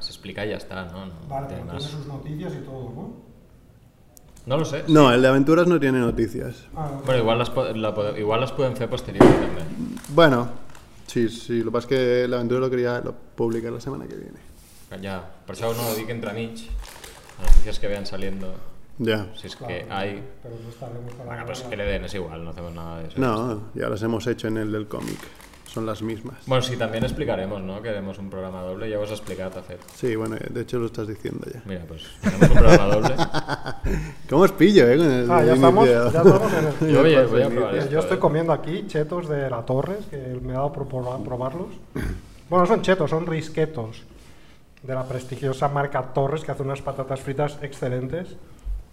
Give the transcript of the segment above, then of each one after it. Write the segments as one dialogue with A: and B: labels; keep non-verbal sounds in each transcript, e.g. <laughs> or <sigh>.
A: se explica y ya está, ¿no? No,
B: Vale,
A: tiene
B: pero
A: más.
B: tiene sus noticias y todo, ¿no?
A: No lo sé.
C: No, el de aventuras no tiene noticias.
B: Ah,
A: Bueno, igual las, po- la igual las pueden hacer posterior también.
C: Bueno, sí, sí, lo que pasa es que la aventura lo quería lo publicar la semana que viene.
A: Ya, por eso no di que entre mig, las noticias que vayan saliendo,
C: Ya.
A: si es
B: claro,
A: que hay...
B: Pero no
A: Bueno, pues que le den, es igual, no hacemos nada de eso.
C: No, ya las hemos hecho en el del cómic. Son las mismas.
A: Bueno, sí, también explicaremos, ¿no? Que haremos un programa doble, ya os he explicado, Tafet.
C: Sí, bueno, de hecho lo estás diciendo ya.
A: Mira, pues tenemos un programa doble. <laughs>
C: ¿Cómo os pillo, eh? Con el
B: Ah, ya estamos,
C: inicio?
B: ya estamos en el... <laughs>
A: Yo voy a, voy a probar
B: Yo
A: esto,
B: estoy
A: eh.
B: comiendo aquí chetos de la Torres, que me ha dado por probar- probarlos. Bueno, son chetos, son risquetos de la prestigiosa marca Torres, que hace unas patatas fritas excelentes.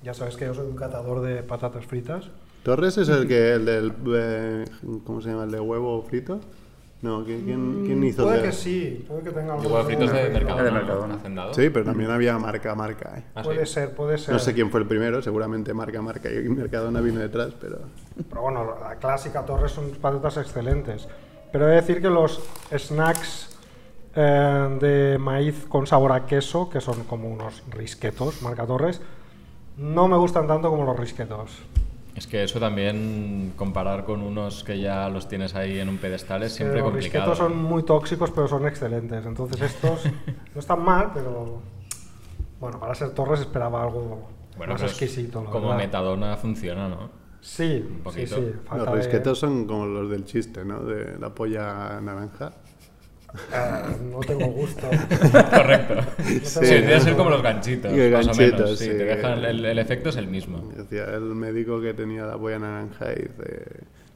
B: Ya sabes que yo soy un catador de patatas fritas.
C: Torres es el que el del eh, ¿cómo se llama? El de huevo frito. No, ¿quién, quién, hizo
B: Puede que sí, puede que tenga algún
A: huevos fritos de. Mercadona,
D: de
A: ¿no?
D: Mercadona.
A: Hacendado.
C: Sí, pero también había marca marca, eh.
A: Ah, sí.
B: Puede ser, puede ser.
C: No sé quién fue el primero, seguramente marca marca y Mercadona vino detrás, pero
B: Pero bueno, la clásica Torres son patatas excelentes. Pero he de decir que los snacks eh, de maíz con sabor a queso, que son como unos risquetos, marca Torres, no me gustan tanto como los risquetos.
A: Es que eso también, comparar con unos que ya los tienes ahí en un pedestal es siempre
B: los
A: complicado.
B: risquetos son muy tóxicos, pero son excelentes. Entonces estos <laughs> no están mal, pero bueno, para ser Torres esperaba algo
A: Bueno,
B: más exquisito. la
A: Como
B: verdad.
A: metadona funciona, ¿no?
B: Sí, sí,
A: poquito.
B: sí. falta
C: los
B: de-
C: risquetos son como los del chiste, ¿no? De la polla naranja.
B: Eh, no tengo gusto. <laughs>
A: Correcto. sí,
B: Sí,
A: debe
C: ¿no?
A: ser como los ganchitos.
C: Y
A: más o menos. Sí,
C: sí.
A: te dejan, el, el efecto es el mismo.
C: Decía el médico que tenía la polla naranja y dice,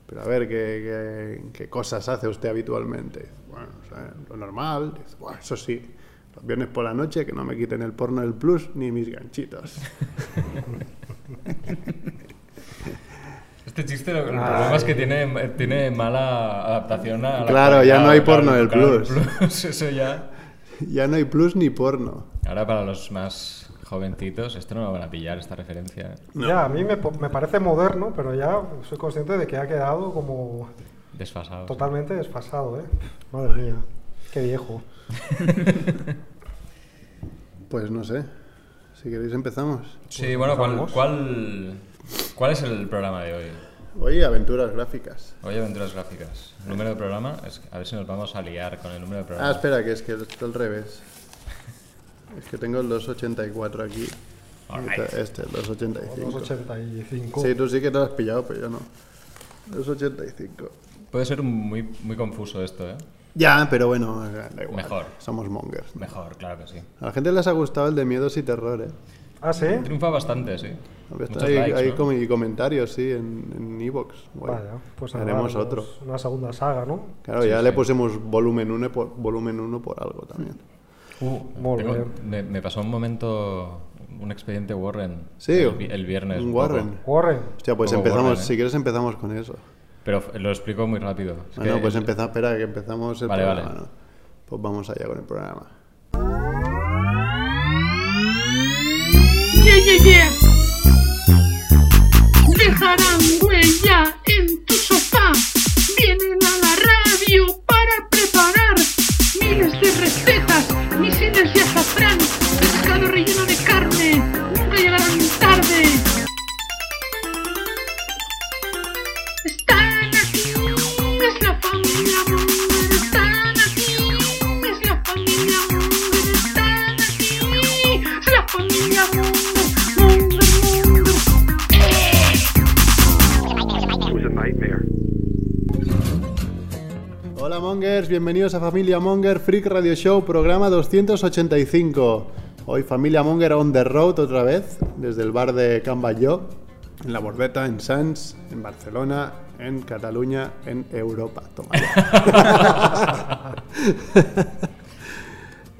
C: pero a ver, ¿qué, qué, qué cosas hace usted habitualmente? Dice, Bueno, o sea, lo normal. Dice, "Bueno, eso sí, los viernes por la noche que no me quiten el porno del plus ni mis ganchitos. <laughs>
A: Este chiste, lo- el problema es que tiene, tiene mala adaptación a la
C: Claro, ya no hay porno del plus. <laughs>
A: Eso ya.
C: ya no hay plus ni porno.
A: Ahora para los más jovencitos, esto no lo van a pillar, esta referencia.
B: Ya, a mí me, parece moderno, pero ya soy consciente de que ha quedado como
A: Desfasado.
B: totalmente desfasado, ¿eh? <laughs> Madre mía, qué viejo. <laughs>
C: Pues no sé. Si queréis empezamos.
A: Sí, bueno, ¿cuál, cuál, ¿cuál es el programa de hoy?
C: Hoy aventuras gráficas.
A: Hoy aventuras gráficas. El número de programa, es, a ver si nos vamos a liar con el número de programa.
C: Ah, espera, que es que está al revés. Es que tengo el 284 aquí.
A: Alright.
C: Este, el 285.
B: 285.
C: Sí, tú sí que te lo has pillado, pero yo no. 285.
A: Puede ser muy, muy confuso esto, ¿eh?
C: Ya, pero bueno, da igual.
A: Mejor.
C: Somos mongers.
A: Mejor, claro que sí.
C: A la gente les ha gustado el de miedos y terror, ¿eh?
B: Ah, sí.
A: Triunfa bastante, sí.
C: Ahí,
A: likes,
C: hay
A: ¿no?
C: com- y comentarios, sí, en, en Evox. Bueno,
B: Vaya, pues nada,
C: haremos otro.
B: Una segunda saga, ¿no?
C: Claro, ya le pusimos volumen 1 por, volumen uno por algo también.
B: Muy
A: Tengo-
B: bien.
A: me, me pasó un momento, un expediente Warren.
C: Sí,
A: el, el viernes.
C: un
A: poco.
C: Warren.
B: Warren.
C: Hostia, pues empezamos,
A: Warren, ¿eh?
C: si quieres empezamos con eso.
A: Pero lo explico muy rápido. Es
C: Bueno,
A: que
C: pues
A: el-
C: empezamos, espera, que empezamos el
A: Vale,
C: programa,
A: vale.
C: ¿no? Pues vamos allá con el programa.
E: Yeah, yeah, yeah. Dejarán huella en tu sofá. Vienen a la radio para preparar miles de recetas, misiles de
C: Hola Mongers, bienvenidos a Familia Monger Freak Radio Show, programa 285. Hoy Familia Monger on the road otra vez, desde el bar de Can Batlló, en La Bordeta, en Sants, en Barcelona, en Cataluña, en Europa. Toma. <laughs>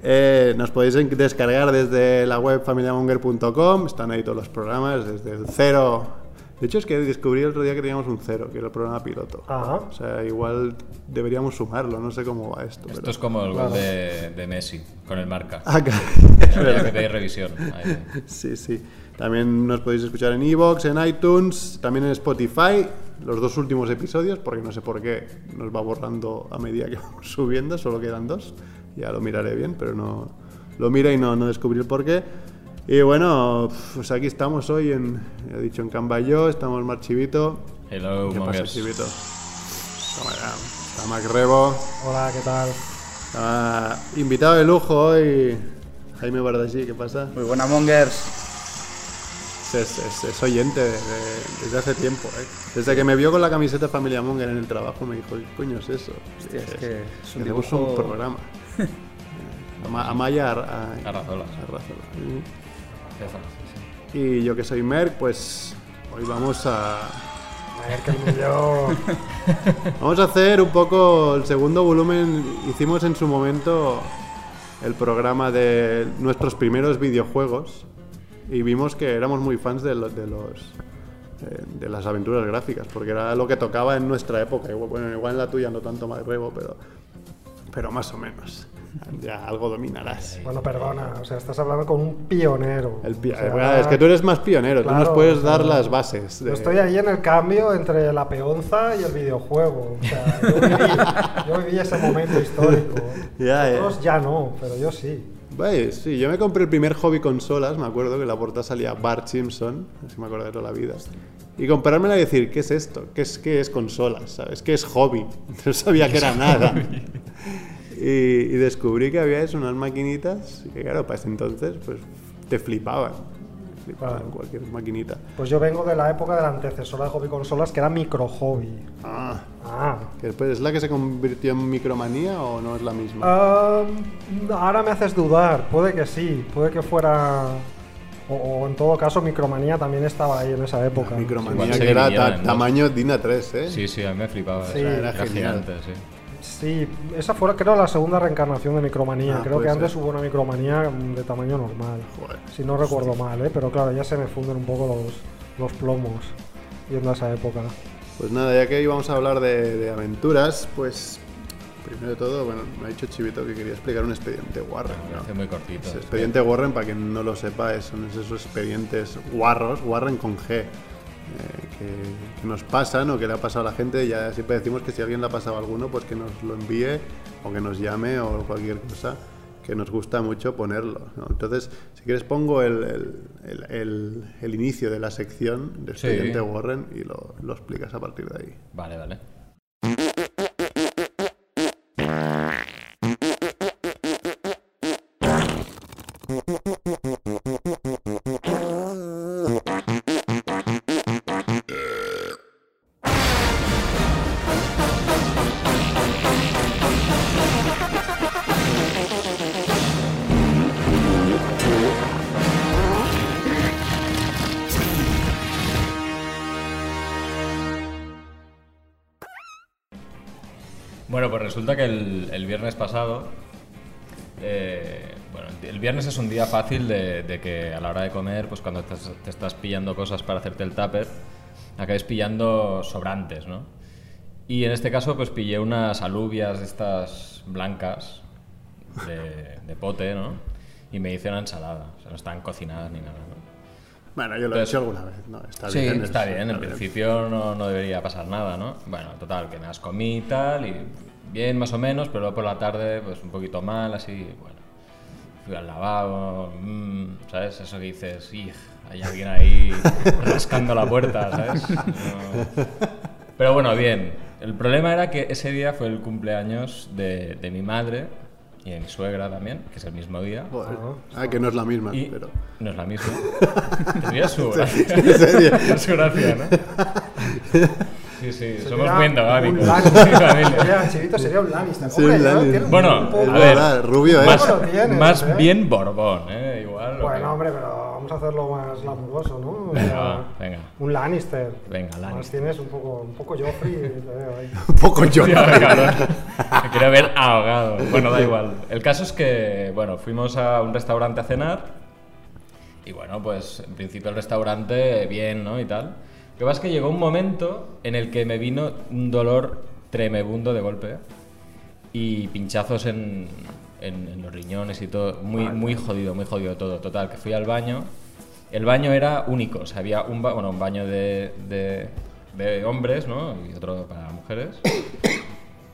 C: Eh, nos podéis descargar desde la web familiamonger.com, están ahí todos los programas, desde el cero. De hecho, es que descubrí el otro día que teníamos un cero, que era el programa piloto.
B: Ajá.
C: O sea, igual deberíamos sumarlo, no sé cómo va esto.
A: Esto
C: pero-
A: es como el gol de, de Messi, con el marca.
C: Ah, claro.
A: Habría <laughs> que pedir revisión. Ahí.
C: Sí, sí. También nos podéis escuchar en Evox, en iTunes, también en Spotify, los dos últimos episodios, porque no sé por qué nos va borrando a medida que <laughs> vamos subiendo, solo quedan dos. Ya lo miraré bien, pero no, lo mire y no, no descubrí el porqué. Y bueno, pues aquí estamos hoy en, he dicho, en Cambayó, estamos Marchivito.
A: Hello,
C: ¿Qué pasa,
A: mongers.
C: Chivito? Toma ya, Está Mac Rebo,
B: Hola, ¿qué tal?
C: está invitado de lujo hoy Jaime Bardasí, ¿qué pasa?
D: Muy buena, Mongers.
C: Es, es- es oyente de- de- desde hace tiempo, ¿eh? Desde que me vio con la camiseta Familia Monger en el trabajo me dijo, ¿qué coño es eso?
D: Hostia, es que es un
C: "Tenemos
D: dibujo-
C: un programa. <laughs> Ama- Amaya
A: Arrazola.
C: Arrazola.
A: Sí, sí.
C: Y yo que soy Merck, pues hoy vamos a. <laughs> Vamos a hacer un poco el segundo volumen. Hicimos en su momento el programa de nuestros primeros videojuegos y vimos que éramos muy fans de los de los eh, de las aventuras gráficas porque era lo que tocaba en nuestra época. Igual, bueno, igual en la tuya no tanto más pero pero más o menos. <laughs> Ya algo dominarás.
B: Bueno, perdona, o sea, estás hablando con un pionero.
C: El pi-
B: O sea,
C: es que tú eres más pionero, tú nos
B: claro,
C: puedes dar las bases.
B: Yo
C: de-
B: estoy ahí en el cambio entre la peonza y el videojuego. O sea, yo viví, <laughs> yo viví ese momento histórico. <laughs>
C: Ya.
B: Otros ya no, pero yo sí.
C: Sí, yo me compré el primer hobby consolas, me acuerdo que en la portada salía Bart Simpson, así me acuerdo de toda la vida. Y comprármela y decir, ¿qué es esto? ¿Qué es, qué es consolas? ¿Sabes? ¿Qué es hobby? No sabía que era nada. Y, y descubrí que había eso, unas maquinitas, que claro, para ese entonces, pues te flipaban. Flipaban
B: Claro.
C: cualquier maquinita.
B: Pues yo vengo de la época de la antecesora de hobby consolas, que era micro hobby.
C: Ah,
B: Ah.
C: ¿es la que se convirtió en micromanía o no es la misma?
B: Ah, ahora me haces dudar, puede que sí, puede que fuera. O, o en todo caso, Micromanía también estaba ahí en esa época.
C: micromanía
A: Igual
C: que era ta- tamaño DIN A3, ¿eh?
A: Sí, sí, a mí me flipaba.
B: Sí.
C: Era genial.
A: gigante, sí.
B: Sí, esa fue creo la segunda reencarnación de Micromanía.
C: Ah,
B: creo que antes hubo una Micromanía mm, de tamaño normal.
C: Joder.
B: Si no recuerdo mal, ¿eh? pero claro, ya se me funden un poco los, los plomos yendo a esa época.
C: Pues nada, ya que hoy vamos a hablar de, de aventuras, pues primero de todo, bueno, me ha dicho Chivito que quería explicar un expediente Warren.
A: Me
C: ¿no?
A: hace muy cortito.
C: Expediente Warren, para quien no lo sepa, es- son esos expedientes guarros, Warren con G, que, que nos pasan o que le ha pasado a la gente. Ya siempre decimos que si a alguien le ha pasado alguno, pues que nos lo envíe o que nos llame o cualquier cosa, que nos gusta mucho ponerlo. ¿no? Entonces, si quieres, pongo el, el- el- inicio de la sección de
A: Sí.
C: expediente Warren y lo, lo explicas a partir de ahí.
A: Vale, vale. Viernes pasado. eh, bueno, el viernes es un día fácil de, de que a la hora de comer, pues cuando te, te estás pillando cosas para hacerte el tupper, acabes pillando sobrantes, ¿no? Y en este caso, pues pillé unas alubias de estas blancas de, de pote, ¿no? Y me hice una ensalada. O sea, no están cocinadas ni nada, ¿no?
C: Bueno, yo lo he
A: Entonces-
C: hecho alguna vez. No, está
A: sí,
C: bien.
A: está
C: es-
A: bien. En principio no, no debería pasar nada, ¿no? Bueno, total, que me las comí y tal, y bien más o menos, pero luego por la tarde, pues un poquito mal, así, bueno. Fui al lavabo, mm, ¿sabes? Eso que dices, "Ij, hay alguien ahí <laughs> rascando la puerta, ¿sabes? No. Pero bueno, bien. El problema era que ese día fue el cumpleaños de, de mi madre y de mi suegra también, que es el mismo día.
C: Joder. Ah, que no es la misma,
A: Y
C: pero...
A: no es la misma. <laughs> Tendría su gracia. <laughs>
C: ¿En serio?
A: su gracia, ¿no? Sí, sí, somos muy
B: un
A: endogámicos. <laughs>
B: Chivito sería un Lannister.
C: Sí,
B: Hombre,
C: Lannister.
A: Bueno,
B: un poco-
C: Es
A: a
C: verdad,
A: ver,
C: rubio, ¿eh?
A: más,
B: ¿Cómo lo tienes,
A: más
B: eh?
A: bien Borbón, ¿eh? Igual. ¿o
B: Bueno,
A: qué?
B: hombre, pero vamos a hacerlo más glamuroso, ¿no? O
A: Venga,
B: sea,
A: venga.
B: Un Lannister.
A: Venga,
B: Además
A: Lannister.
B: tienes un poco, un poco Joffrey. <laughs>
C: Un poco
A: calor. Me quiero ver ahogado. Bueno, da igual. El caso es que, bueno, fuimos a un restaurante a cenar. Y bueno, pues en principio el restaurante bien, ¿no? Y tal. Lo que pasa es que llegó un momento en el que me vino un dolor tremebundo de golpe. Y pinchazos en, en- en los riñones y todo. Muy, muy jodido, muy jodido todo. Total, que fui al baño. El baño era único. O sea, había un, ba- bueno, un baño de, de, de hombres, ¿no? Y otro para mujeres.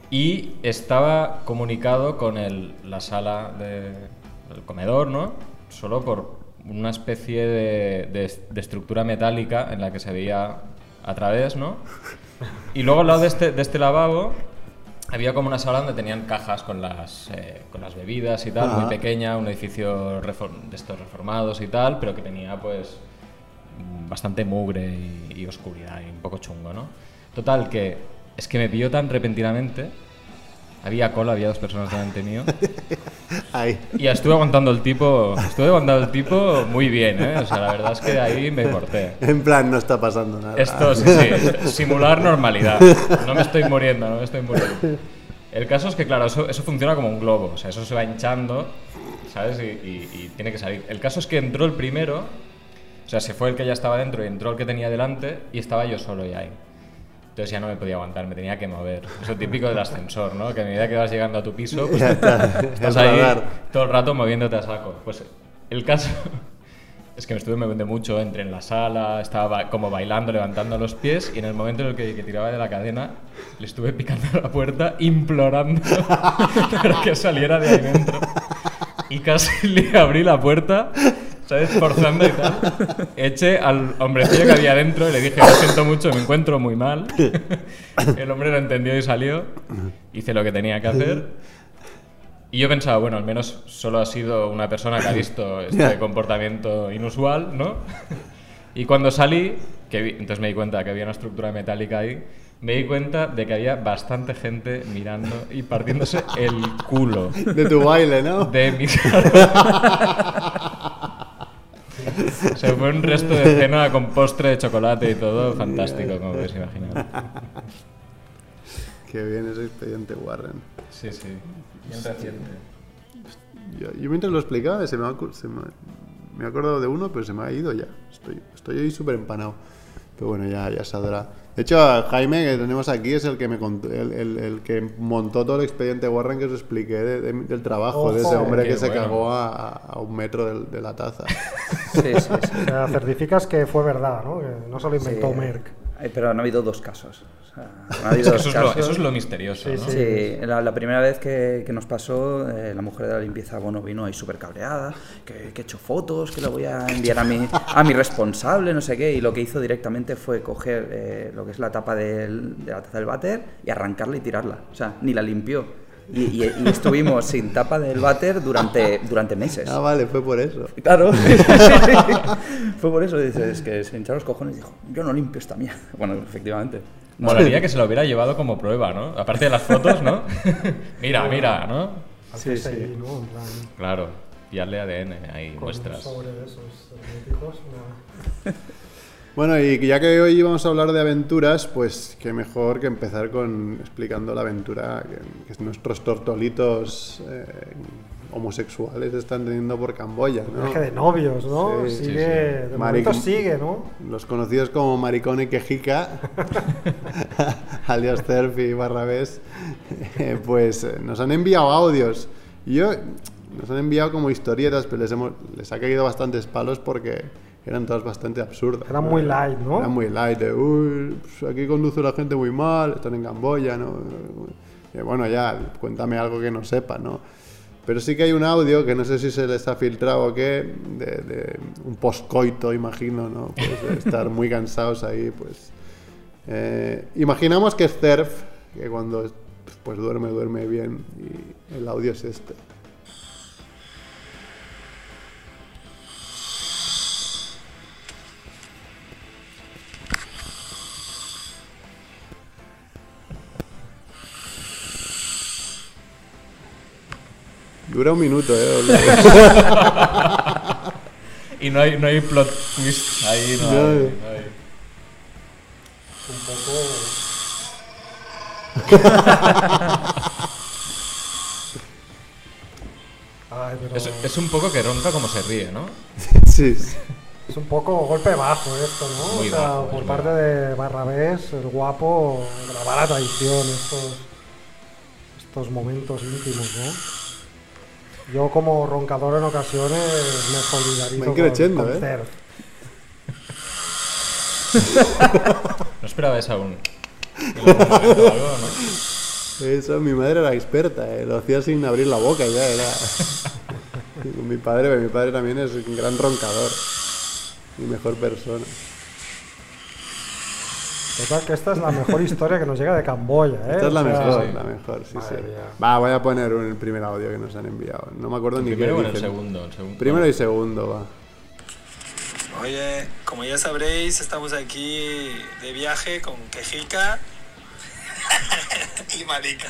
A: Y estaba comunicado con el- la sala de, el comedor, ¿no? Solo por una especie de, de- de estructura metálica en la que se veía a través, ¿no? Y luego al lado de este, de este lavabo había como una sala donde tenían cajas con las, eh, con las bebidas y tal, muy pequeña, un edificio de estos reformados y tal, pero que tenía pues bastante mugre y, y oscuridad y un poco chungo, ¿no? Total, que es que me pilló tan repentinamente, había cola, había dos personas delante <laughs> mío,
C: Ahí.
A: y estuve aguantando el tipo, estuve aguantando el tipo muy bien, ¿eh? O sea, la verdad es que de ahí me corté.
C: En plan, no está pasando nada.
A: Esto, <laughs> sí, sí, simular normalidad. No me estoy muriendo, no me estoy muriendo. El caso es que, claro, eso, eso funciona como un globo, o sea, eso se va hinchando, ¿sabes? Y, y- y tiene que salir. El caso es que entró el primero, o sea, se fue el que ya estaba dentro y entró el que tenía delante y estaba yo solo ya ahí. Entonces ya no me podía aguantar, me tenía que mover. Eso típico del ascensor, ¿no? Que a medida que vas llegando a tu piso, pues <laughs>
C: está,
A: estás ahí
C: radar.
A: todo el rato moviéndote a saco. Pues el caso <laughs> es que me estuve moviendo mucho, entré en la sala, estaba ba- como bailando, levantando los pies y en el momento en el que, que tiraba de la cadena le estuve picando la puerta, implorando <laughs> para que saliera de ahí dentro. Y casi le abrí la puerta, ¿sabes? Forzando y tal. Eché al hombrecillo que había dentro y le dije, lo siento mucho, me encuentro muy mal. <laughs> El hombre lo entendió y salió. Hice lo que tenía que hacer. Y yo pensaba, bueno, al menos solo ha sido una persona que ha visto este comportamiento inusual, ¿no? Y cuando salí, que vi- entonces me di cuenta que había una estructura metálica ahí, me di cuenta de que había bastante gente mirando y partiéndose el culo
C: De tu baile, ¿no?
A: de mi <laughs> O sea, fue un resto de cena con postre de chocolate y todo fantástico, como puedes imaginar.
C: Qué bien ese expediente Warren.
A: Sí, sí. Bien reciente.
C: Yo, yo mientras lo explicaba se me, ha se me, me he acordado de uno, pero se me ha ido ya. Estoy, estoy ahí súper empanado. Pero bueno, ya, ya saldrá. De hecho, Jaime, que tenemos aquí, es el que me contó- el, el- el que montó todo el expediente Warren que os expliqué de- de- del trabajo de ese
B: Ojo.
C: hombre que se
A: bueno.
C: cagó a, a un metro del- de, la taza. <laughs>
D: Sí, sí, sí.
B: O sea, certificas que fue verdad, ¿no? Que no se lo inventó
D: Sí.
B: Merck.
D: Pero han habido dos casos.
A: Es <laughs> que eso, es lo,
D: casos.
A: eso es lo misterioso,
B: Sí,
A: ¿no?
B: sí.
D: Sí, la, la primera vez que, que nos pasó, eh, la mujer de la limpieza, bueno, vino ahí súper cabreada, que, que he hecho fotos, que lo voy a <laughs> enviar a mi, a mi responsable, no sé qué, y lo que hizo directamente fue coger eh, lo que es la tapa del- de la taza del váter y arrancarla y tirarla. O sea, ni la limpió. Y, y- y estuvimos sin tapa del váter durante, durante meses.
C: ah, vale, fue por eso.
D: Claro, <laughs> fue por eso, dices, que se hincharon los cojones y dijo, yo no limpio esta mierda. Bueno, efectivamente. No,
A: Molaría que se lo hubiera llevado como prueba, ¿no? Aparte de las fotos, ¿no? <laughs> mira, mira, ¿no?
D: Sí, sí.
B: ¿no? En plan,
A: Claro, pillarle ADN ahí,
B: con un
A: muestras.
B: sobre de esos herméticos, una- <laughs>
C: Bueno, y ya que hoy vamos a hablar de aventuras, pues qué mejor que empezar con explicando la aventura que, que nuestros tortolitos eh, homosexuales están teniendo por Camboya, ¿no?
B: viaje de novios, ¿no?
C: Sí, sí,
B: sigue,
A: sí.
B: de
C: Maric-
B: momento sigue, ¿no?
C: Los conocidos como Maricón y Quejica, <laughs> alias Cerf y Barrabés, eh, pues eh, nos han enviado audios. Yo, nos han enviado como historietas, pero les, hemos, les ha caído bastantes palos porque eran todas bastante absurdas.
B: Eran muy light, ¿no?
C: Eran muy light, de, uy, pues aquí conduce la gente muy mal, están en Camboya, ¿no? Y bueno, ya, cuéntame algo que no sepa, ¿no? Pero sí que hay un audio que no sé si se les ha filtrado o qué, de, de un postcoito, imagino, ¿no? Pues estar muy cansados ahí, pues. Eh, imaginamos que es Cerf, que cuando pues duerme, duerme bien, y el audio es este. Dura un minuto, ¿eh? <laughs>
A: Y no hay, no hay plot twist ahí, no,
C: No.
A: hay, no hay.
B: Un poco... <laughs> Ay, pero
A: Es, es un poco que ronca como se ríe, ¿no?
C: sí, sí.
B: es un poco golpe bajo esto, ¿no?
A: Muy
B: o sea,
A: bajo,
B: por parte de Barrabés, el guapo, grabar a traición estos, estos momentos íntimos, ¿no? Yo como roncador en ocasiones me solidarizo
C: Va increciendo,
B: con, con
C: ¿eh? <laughs>
A: No esperaba eso aún. Algo, <laughs> ¿no?
C: Eso, mi madre era experta, ¿eh? lo hacía sin abrir la boca ya, era... Y <laughs> con mi padre, mi padre también es un gran roncador. Mi mejor persona.
B: Total, que esta es la mejor historia que nos llega de Camboya, ¿eh?
C: Esta es la
B: O sea,
C: mejor,
B: sí.
C: la mejor, sí,
B: Madre
C: sí.
B: mía.
C: Va, voy a poner un- el primer audio que nos han enviado. No me acuerdo ni qué
A: Primero el segundo. el segundo.
C: Primero y segundo, va.
F: Oye, como ya sabréis, estamos aquí de viaje con Quejica <laughs>
G: y marica.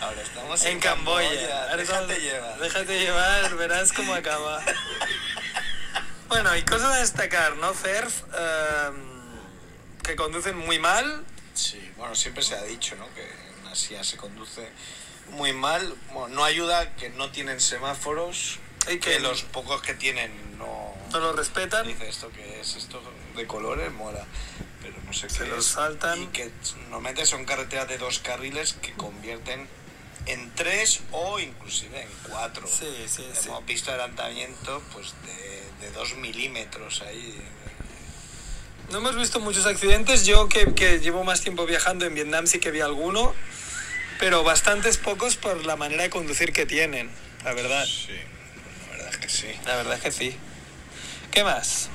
G: Ahora estamos en,
F: en Camboya.
G: Déjate llevar.
F: Déjate llevar, verás cómo acaba. <laughs> Bueno, y cosas a destacar, ¿no, Ferf? Em, que conducen muy mal.
G: Sí, bueno, siempre se ha dicho, ¿no? Que en Asia se conduce muy mal. Bueno, no ayuda que no tienen semáforos
F: Y que-
G: los pocos que tienen no...
F: No lo respetan.
G: Dice esto que es esto de colores, mola. Pero no sé
F: Se
G: qué
F: los
G: es.
F: saltan.
G: Y que normalmente son carreteras de dos carriles que convierten en tres o inclusive en cuatro.
F: Sí, sí, sí.
G: Hemos visto adelantamiento pues de, de dos milímetros ahí.
F: No hemos visto muchos accidentes. Yo que, que llevo más tiempo viajando en Vietnam sí que vi alguno. Pero bastantes pocos por la manera de conducir que tienen, la verdad.
G: Sí, la verdad es que sí.
F: La verdad es que sí. ¿Qué más?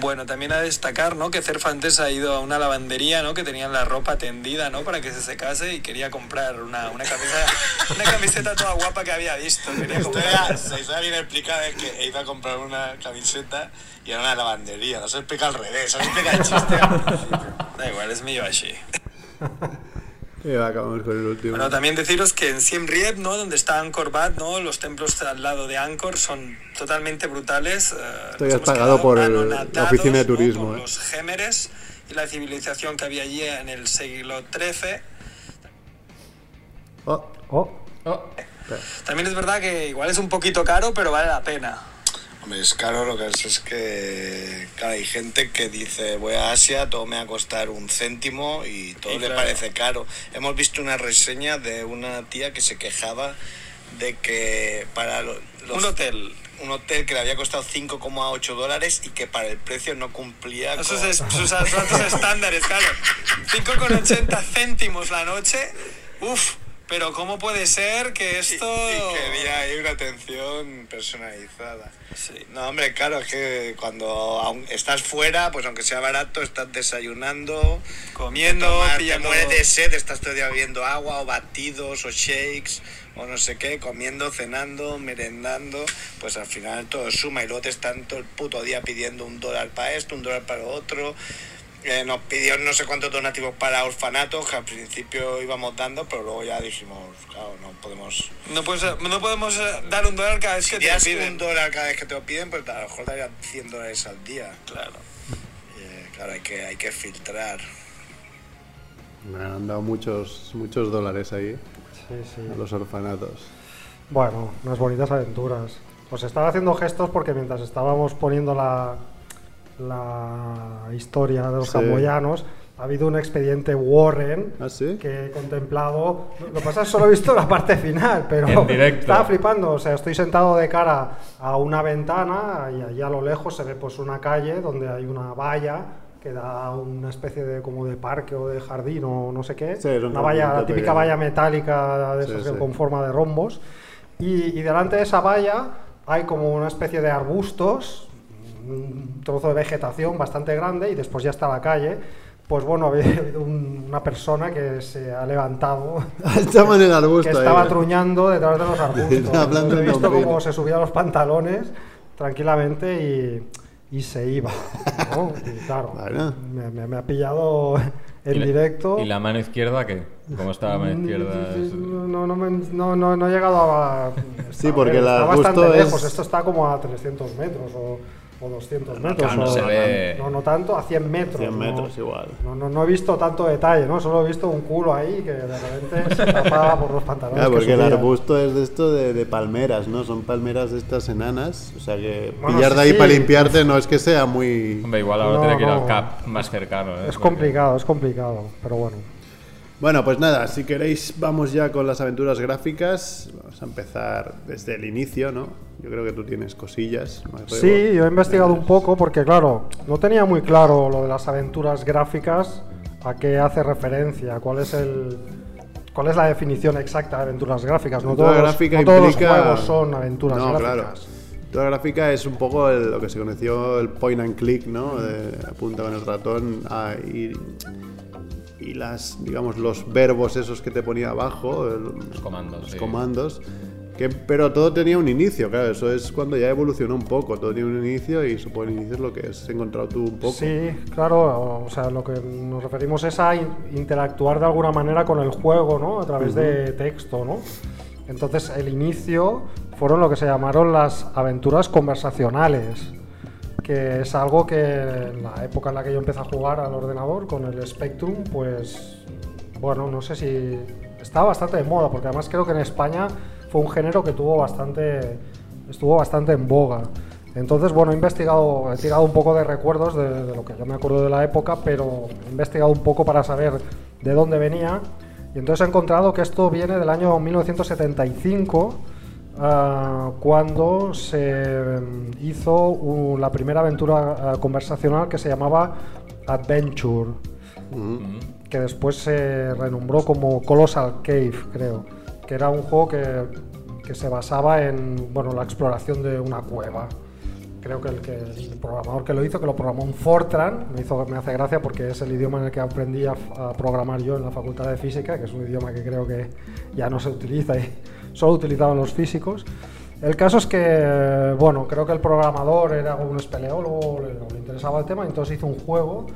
F: Bueno, también a destacar, ¿no? Que Cerfantes ha ido a una lavandería, ¿no? Que tenían la ropa tendida, ¿no? Para que se secase y quería comprar una, una camiseta, una camiseta toda guapa que había visto. Quería comprar.
G: se está bien explicado es que he ido a comprar una camiseta y era una lavandería. No se explica al revés, se explica el chiste al principio.
F: Da igual, es mío así. <laughs>
C: Y va, acabamos con el último.
F: Bueno, también deciros que en Siem Reap, ¿no? Donde está Angkor Wat, ¿no? Los templos al lado de Angkor son totalmente brutales. eh,
C: Esto
F: nos
C: ya es
F: hemos
C: pagado por el- la oficina de
F: ¿no?
C: turismo,
F: Por
C: ¿eh?
F: los gémeres y la civilización que había allí en el siglo XIII.
C: Oh,
B: Oh,
A: Oh,
F: También es verdad que igual es un poquito caro, pero vale la pena.
G: Hombre, es caro, lo que es es que claro, hay gente que dice voy a Asia, todo me va a costar un céntimo y todo
F: Y
G: le
F: claro.
G: parece caro. Hemos visto una reseña de una tía que se quejaba de que para lo- los,
F: Un hotel.
G: un hotel que le había costado 5,8 dólares y que para el precio no cumplía con-
F: es- <laughs> sus estándares, claro. 5,80 céntimos la noche. Uf, pero ¿cómo puede ser que
G: Y-
F: esto...
G: Y quería ahí una atención personalizada.
F: Sí.
G: No, hombre, claro, es que cuando aún estás fuera, pues aunque sea barato, estás desayunando,
F: Comiendo,
G: te mueres de sed, estás todo el día bebiendo agua o batidos o shakes o no sé qué, comiendo, cenando, merendando, pues al final todo suma y luego te están todo el puto día pidiendo un dólar para esto, un dólar para lo otro. Eh, nos pidió no sé cuántos donativos para orfanatos que al principio íbamos dando, pero luego ya dijimos, claro, no podemos...
F: No, puedes- no podemos eh, dar un dólar cada vez que
G: Si
F: te lo piden.
G: un dólar cada vez que te lo piden, pues a lo mejor darían 100 dólares al día.
F: Claro.
G: Eh, claro, hay que, hay que filtrar.
C: me han dado muchos, muchos dólares ahí
B: sí, sí.
C: a los orfanatos.
B: Bueno, unas bonitas aventuras. Os estaba haciendo gestos porque mientras estábamos poniendo la, la historia de los
C: Sí.
B: camboyanos, ha habido un expediente Warren
C: ¿Ah, sí?
B: que he contemplado. Lo que pasa es que solo he visto la parte final, pero estaba flipando. O sea, estoy sentado de cara a una ventana y allí a lo lejos se ve pues una calle donde hay una valla que da una especie de como de parque o de jardín o no sé qué.
C: Sí,
B: una valla, la típica
C: pequeño.
B: valla metálica de
C: Sí,
B: esas
C: sí.
B: que con forma de rombos. Y, y delante de esa valla hay como una especie de arbustos, un trozo de vegetación bastante grande y después ya está la calle. Pues bueno, <laughs> había un- una persona que se ha levantado, <laughs>
C: Estaba en el
B: que
C: arbusto
B: estaba
C: ahí.
B: truñando detrás de los arbustos. <laughs> He visto cómo se subía los pantalones tranquilamente y, y se iba. ¿no? Y claro,
C: Bueno.
B: me, me- me ha pillado en
A: ¿Y la-
B: directo.
A: ¿Y la mano izquierda qué? ¿Cómo está la mano izquierda? Es-
B: No, no, no, no, no he llegado a...
C: Sí, porque
B: está
C: el
B: bastante
C: es-
B: lejos. Esto está como a 300 metros o, o 200 metros.
A: no
B: o-
A: se ve.
B: No, no tanto, a 100 metros.
C: 100
B: no.
C: metros igual.
B: No, no, no he visto tanto detalle, ¿no? Solo he visto un culo ahí que de repente se <laughs> tapaba por los pantalones.
C: Claro,
B: que
C: porque el arbusto es de esto de, de palmeras, ¿no? Son palmeras de estas enanas. O sea que
B: Bueno,
C: pillar
B: sí,
C: de ahí
B: sí.
C: para limpiarte no es que sea muy...
A: Hombre, igual ahora
B: No,
A: tiene que ir
B: no.
A: al CAP más cercano. ¿eh?
B: Es
A: Porque-
B: complicado, es complicado, pero bueno.
C: Bueno, pues nada, si queréis vamos ya con las aventuras gráficas. Vamos a empezar desde el inicio, ¿no? Yo creo que tú tienes cosillas. ¿no?
B: Sí, yo he investigado un poco porque, claro, no tenía muy claro lo de las aventuras gráficas, a qué hace referencia, cuál es el, ¿Cuál es la definición exacta de aventuras gráficas? No todos,
C: gráfica
B: no todos los juegos son aventuras
C: no,
B: gráficas.
C: claro. Aventura gráfica es un poco el- lo que se conoció el point and click, ¿no? De, apunta con el ratón a ir- y las, digamos, los verbos esos que te ponía abajo, el-
A: Los comandos.
C: los
A: sí.
C: comandos. Que, pero todo tenía un inicio, claro, eso es cuando ya evolucionó un poco, todo tiene un inicio y supongo el inicio es lo que has encontrado tú un poco.
B: Sí, claro, o sea, lo que nos referimos es a in- interactuar de alguna manera con el juego, ¿no? A través de texto, ¿no? Entonces, el inicio fueron lo que se llamaron las aventuras conversacionales, que es algo que en la época en la que yo empecé a jugar al ordenador con el Spectrum, pues, bueno, no sé si está bastante de moda, porque además creo que en España fue un género que tuvo bastante, estuvo bastante en boga. Entonces, bueno, he investigado, he tirado un poco de recuerdos de, de lo que yo me acuerdo de la época, pero he investigado un poco para saber de dónde venía. Y entonces he encontrado que esto viene del año 1975, ah, cuando se mm, hizo uh, la primera aventura ah, conversacional que se llamaba Adventure, que después se renombró como Colossal Cave, creo, que era un juego que, que se basaba en bueno, la exploración de una cueva. Creo que el, que el programador que lo hizo, que lo programó un Fortran, me, hizo, me hace gracia porque es el idioma en el que aprendí a, a programar yo en la Facultad de Física, que es un idioma que creo que ya no se utiliza y solo utilizaban los físicos. El caso es que, bueno, creo que el programador era un espeleólogo, le, le interesaba el tema, entonces hizo un juego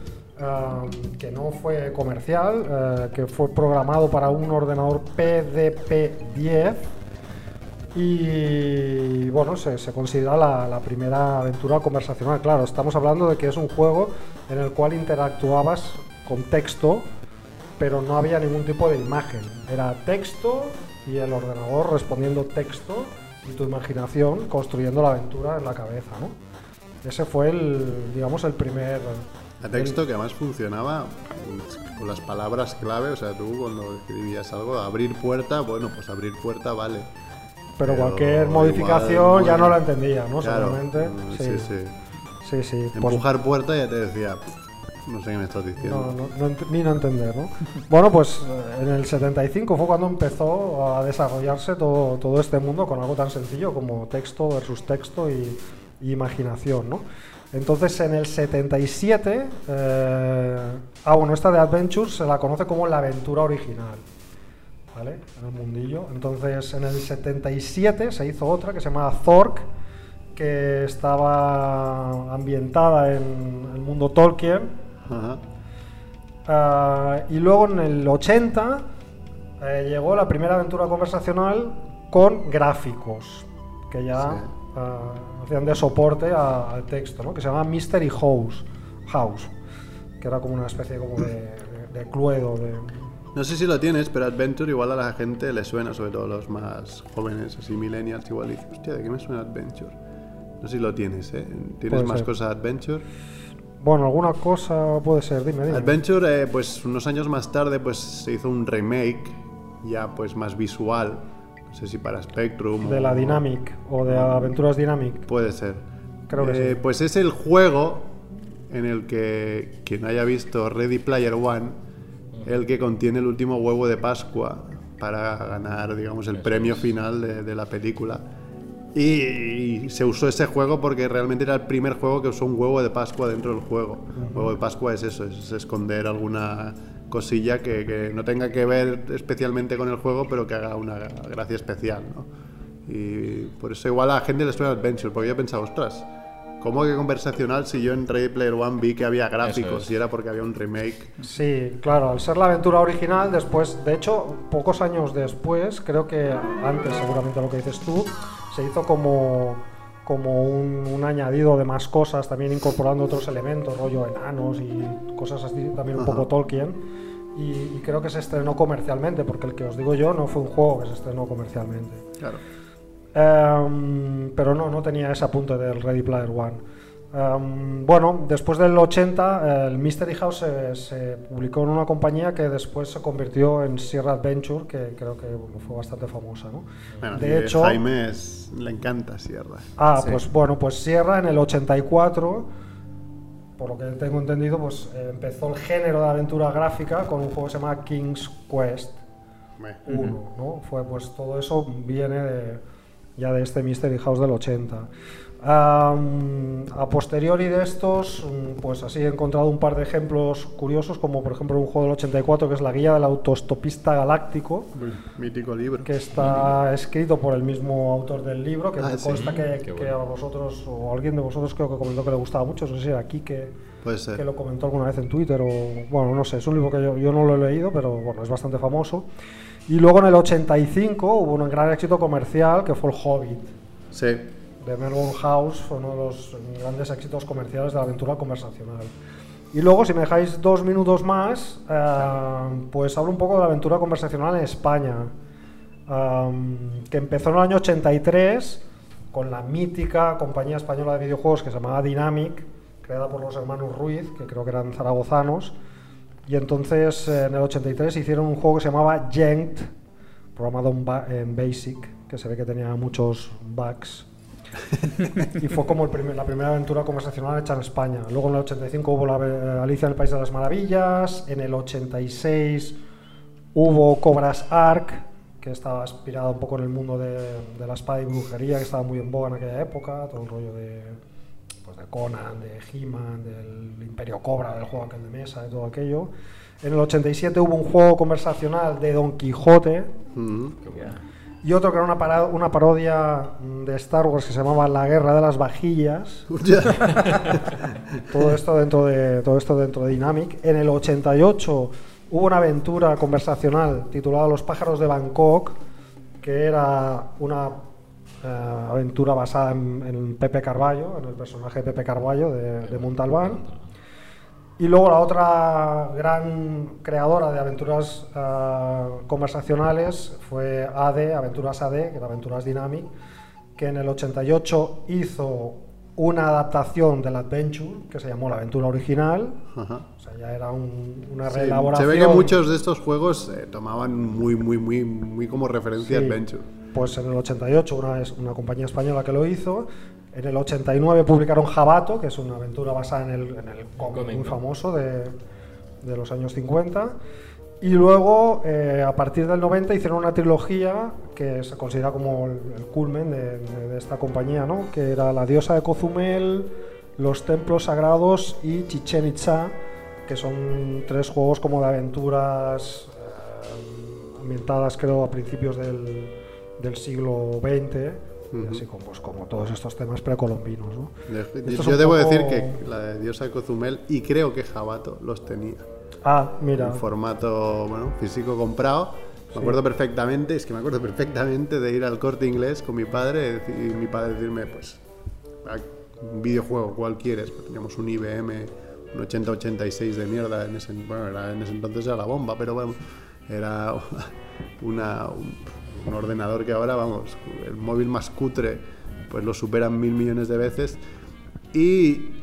B: eh, que no fue comercial, eh, que fue programado para un ordenador PDP-10 y bueno, se, se considera la, la primera aventura conversacional. Claro, estamos hablando de que es un juego en el cual interactuabas con texto, pero no había ningún tipo de imagen. Era texto y el ordenador respondiendo texto y tu imaginación construyendo la aventura en la cabeza, ¿no? Ese fue el, digamos, el primer...
C: A texto que además funcionaba con las palabras clave, o sea, tú cuando escribías algo, abrir puerta, bueno, pues abrir puerta vale.
B: Pero,
C: Pero
B: cualquier
C: igual,
B: modificación ya
C: bueno,
B: no la entendía, ¿no?
C: Claro,
B: Seguramente.
C: mm,
B: Sí,
C: sí, sí.
B: sí. sí. Pues-
C: Empujar puerta ya te decía, "Pff, no sé qué me estás diciendo.
B: No, no, no ni no entender, ¿no? <laughs> Bueno, pues eh, en el 75 fue cuando empezó a desarrollarse todo, todo este mundo con algo tan sencillo como texto versus texto y, y imaginación, ¿no? Entonces en el 77, eh, ah bueno, esta de Adventures se la conoce como la aventura original, ¿vale? En el mundillo. Entonces en el 77 se hizo otra que se llamaba Zork, que estaba ambientada en el mundo Tolkien.
C: Ajá.
B: Ah, y luego en el 80 eh, llegó la primera aventura conversacional con gráficos, que ya
C: Sí.
B: ah, hacían de soporte a- al texto, ¿no? que se llama Mystery House, House, que era como una especie como de, de- de cluedo. De,
C: No sé si lo tienes, pero Adventure igual a la gente le suena, sobre todo los más jóvenes, así millennials, igual dice, hostia, ¿de qué me suena Adventure? No sé si lo tienes, ¿eh? ¿Tienes
B: Puede
C: más
B: ser.
C: cosas Adventure?
B: Bueno, alguna cosa puede ser, dime, dime.
C: Adventure, eh, pues unos años más tarde, pues se hizo un remake, ya pues más visual, no sé si para Spectrum
B: de
C: o-
B: la Dynamic o de Aventuras Dynamic.
C: Puede ser.
B: Creo que
C: Eh,
B: sí.
C: Pues es el juego en el que quien haya visto Ready Player One, el que contiene el último huevo de Pascua para ganar, digamos, el premio final de, de la película. Y, y se usó ese juego porque realmente era el primer juego que usó un huevo de Pascua dentro del juego. Huevo de Pascua es eso, es esconder alguna cosilla que, que no tenga que ver especialmente con el juego, pero que haga una gracia especial, ¿no? Y por eso igual a la gente le suena Adventure, porque yo he pensado, ostras, ¿cómo que conversacional si yo en Ready Player One vi que había gráficos
A: es.
C: y era porque había un remake?
B: Sí, claro, al ser la aventura original, después, de hecho, pocos años después, creo que antes seguramente lo que dices tú, se hizo como, como un, un añadido de más cosas, también incorporando otros elementos, rollo enanos y cosas así, también un poco
C: Ajá.
B: Tolkien. Y, y creo que se estrenó comercialmente, porque el que os digo yo no fue un juego que se estrenó comercialmente.
C: Claro.
B: Em, pero no, no tenía ese apunte del Ready Player One. Em, bueno, después del 80, el Mystery House se, se publicó en una compañía que después se convirtió en Sierra Adventure, que creo que bueno, fue bastante famosa. ¿no?
C: Bueno,
B: de
C: y
B: hecho,
C: Jaime es- le encanta Sierra.
B: ah,
D: Sí.
B: pues bueno, pues Sierra en el 84, por lo que tengo entendido, pues eh, empezó el género de aventura gráfica con un juego que se llama King's Quest.
C: Hombre.
B: 1, ¿no? Fue pues todo eso viene de- ya de este Mystery House del 80. Am, a posteriori de estos, mm, pues así he encontrado un par de ejemplos curiosos, como por ejemplo un juego del 84 que es la guía del autostopista galáctico,
C: Uy, mítico libro.
B: que está escrito por el mismo autor del libro, que
C: Ah,
B: me
C: sí.
B: consta que,
A: Qué
B: que
A: bueno.
B: a vosotros o a alguien de vosotros creo que comentó que le gustaba mucho, no sé si era aquí que, que lo comentó alguna vez en Twitter o bueno, no sé, es un libro que yo, yo no lo he leído, pero bueno, es bastante famoso. Y luego en el 85 hubo un gran éxito comercial que fue el Hobbit
C: Sí.
B: Melbourne House, fue uno de los grandes éxitos comerciales de la aventura conversacional. Y luego, si me dejáis dos minutos más, eh, pues hablo un poco de la aventura conversacional en España, am, que empezó en el año 83 con la mítica compañía española de videojuegos que se llamaba Dynamic, creada por los hermanos Ruiz, que creo que eran zaragozanos. Y entonces, en el 83, hicieron un juego que se llamaba Yanked, programado en Basic, que se ve que tenía muchos bugs. <laughs> y fue como el primer- la primera aventura conversacional hecha en España. Luego en el 85 hubo la, eh, Alicia en el País de las Maravillas, en el 86 hubo Cobras Ark, que estaba inspirado un poco en el mundo de, de la espada y brujería, que estaba muy en boga en aquella época, todo el rollo de, pues de Conan, de He-Man, del Imperio Cobra, del juego aquel de mesa, de todo aquello. En el 87 hubo un juego conversacional de Don Quijote,
C: Mm.
B: Y otro que era una, para- una parodia mm, de Star Wars que se llamaba La Guerra de las Vajillas. <laughs> <laughs> todo esto dentro de todo esto dentro de Dynamic. En el 88 hubo una aventura conversacional titulada Los pájaros de Bangkok, que era una eh, aventura basada en, en Pepe Carballo, en el personaje de Pepe Carballo de, de Montalbán. Y luego la otra gran creadora de aventuras eh, conversacionales fue AD, Aventuras AD, que era Aventuras Dynamic, que en el 88 hizo una adaptación del Adventure que se llamó La Aventura Original.
C: Ajá.
B: O sea, ya era un- una
C: Sí,
B: reelaboración.
C: se ve que muchos de estos juegos eh, tomaban muy, muy, muy, muy como referencia
B: Sí.
C: Adventure.
B: Pues en el 88 una, una compañía española que lo hizo. En el 89 publicaron Jabato, que es una aventura basada en el, en el cómic muy famoso de, de los años 50. Y luego, eh, a partir del 90, hicieron una trilogía que se considera como el, el culmen de, de- de esta compañía, ¿no? que era La diosa de Cozumel, Los templos sagrados y Chichen Itza, que son tres juegos como de aventuras eh, ambientadas, creo, a principios del, del siglo XX, y así como, pues, como todos estos temas precolombinos. ¿no?
C: De- Yo, debo
B: poco-
C: decir que la de Diosa de Cozumel y creo que Jabato los tenía
B: Ah, mira.
C: en formato bueno, físico comprado. Me acuerdo perfectamente, es que me acuerdo perfectamente de ir al corte inglés con mi padre y mi padre decirme, pues, "Ah, un videojuego, ¿cuál quieres? Pues teníamos un IBM, un 8086 de mierda, en ese, bueno, era- en ese entonces era la bomba, pero bueno, era <laughs> una, un, un ordenador que ahora, vamos, el móvil más cutre, pues lo superan mil millones de veces. Y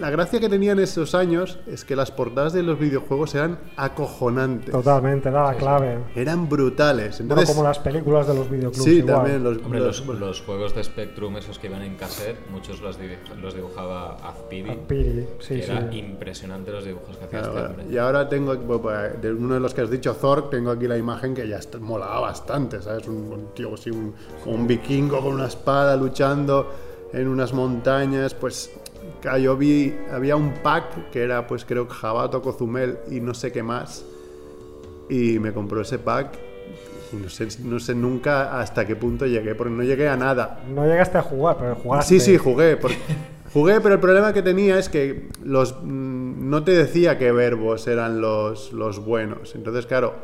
C: la gracia que tenían esos años es que las portadas de los videojuegos eran acojonantes.
B: Totalmente, era la clave.
C: Eran brutales.
B: Bueno,
C: Entonces,
B: como las películas de los videoclubs.
C: sí,
B: igual.
C: también los,
A: Hombre,
C: los-
A: los, los juegos de Spectrum, esos que iban en cassette, muchos los, dibuj- los dibujaba Azpidi.
B: Ah, Piri, sí,
A: que
B: sí.
A: era impresionante los dibujos que hacía
C: Claro,
A: este
C: bueno.
A: hombre.
C: Y ahora tengo, bueno, pues, de uno de los que has dicho, Thor, tengo aquí la imagen que ya está, molaba bastante, ¿sabes? Un, un tío así, un, como un vikingo con una espada luchando en unas montañas, pues claro, yo vi, había un pack que era, pues creo que Jabato, Cozumel y no sé qué más, y me compró ese pack y no sé, no sé nunca hasta qué punto llegué, porque no llegué a nada.
B: No llegaste a jugar, pero jugaste.
C: Sí, sí, jugué. <laughs> jugué, pero el problema que tenía es que los mm, no te decía qué verbos eran los, los buenos. Entonces, claro.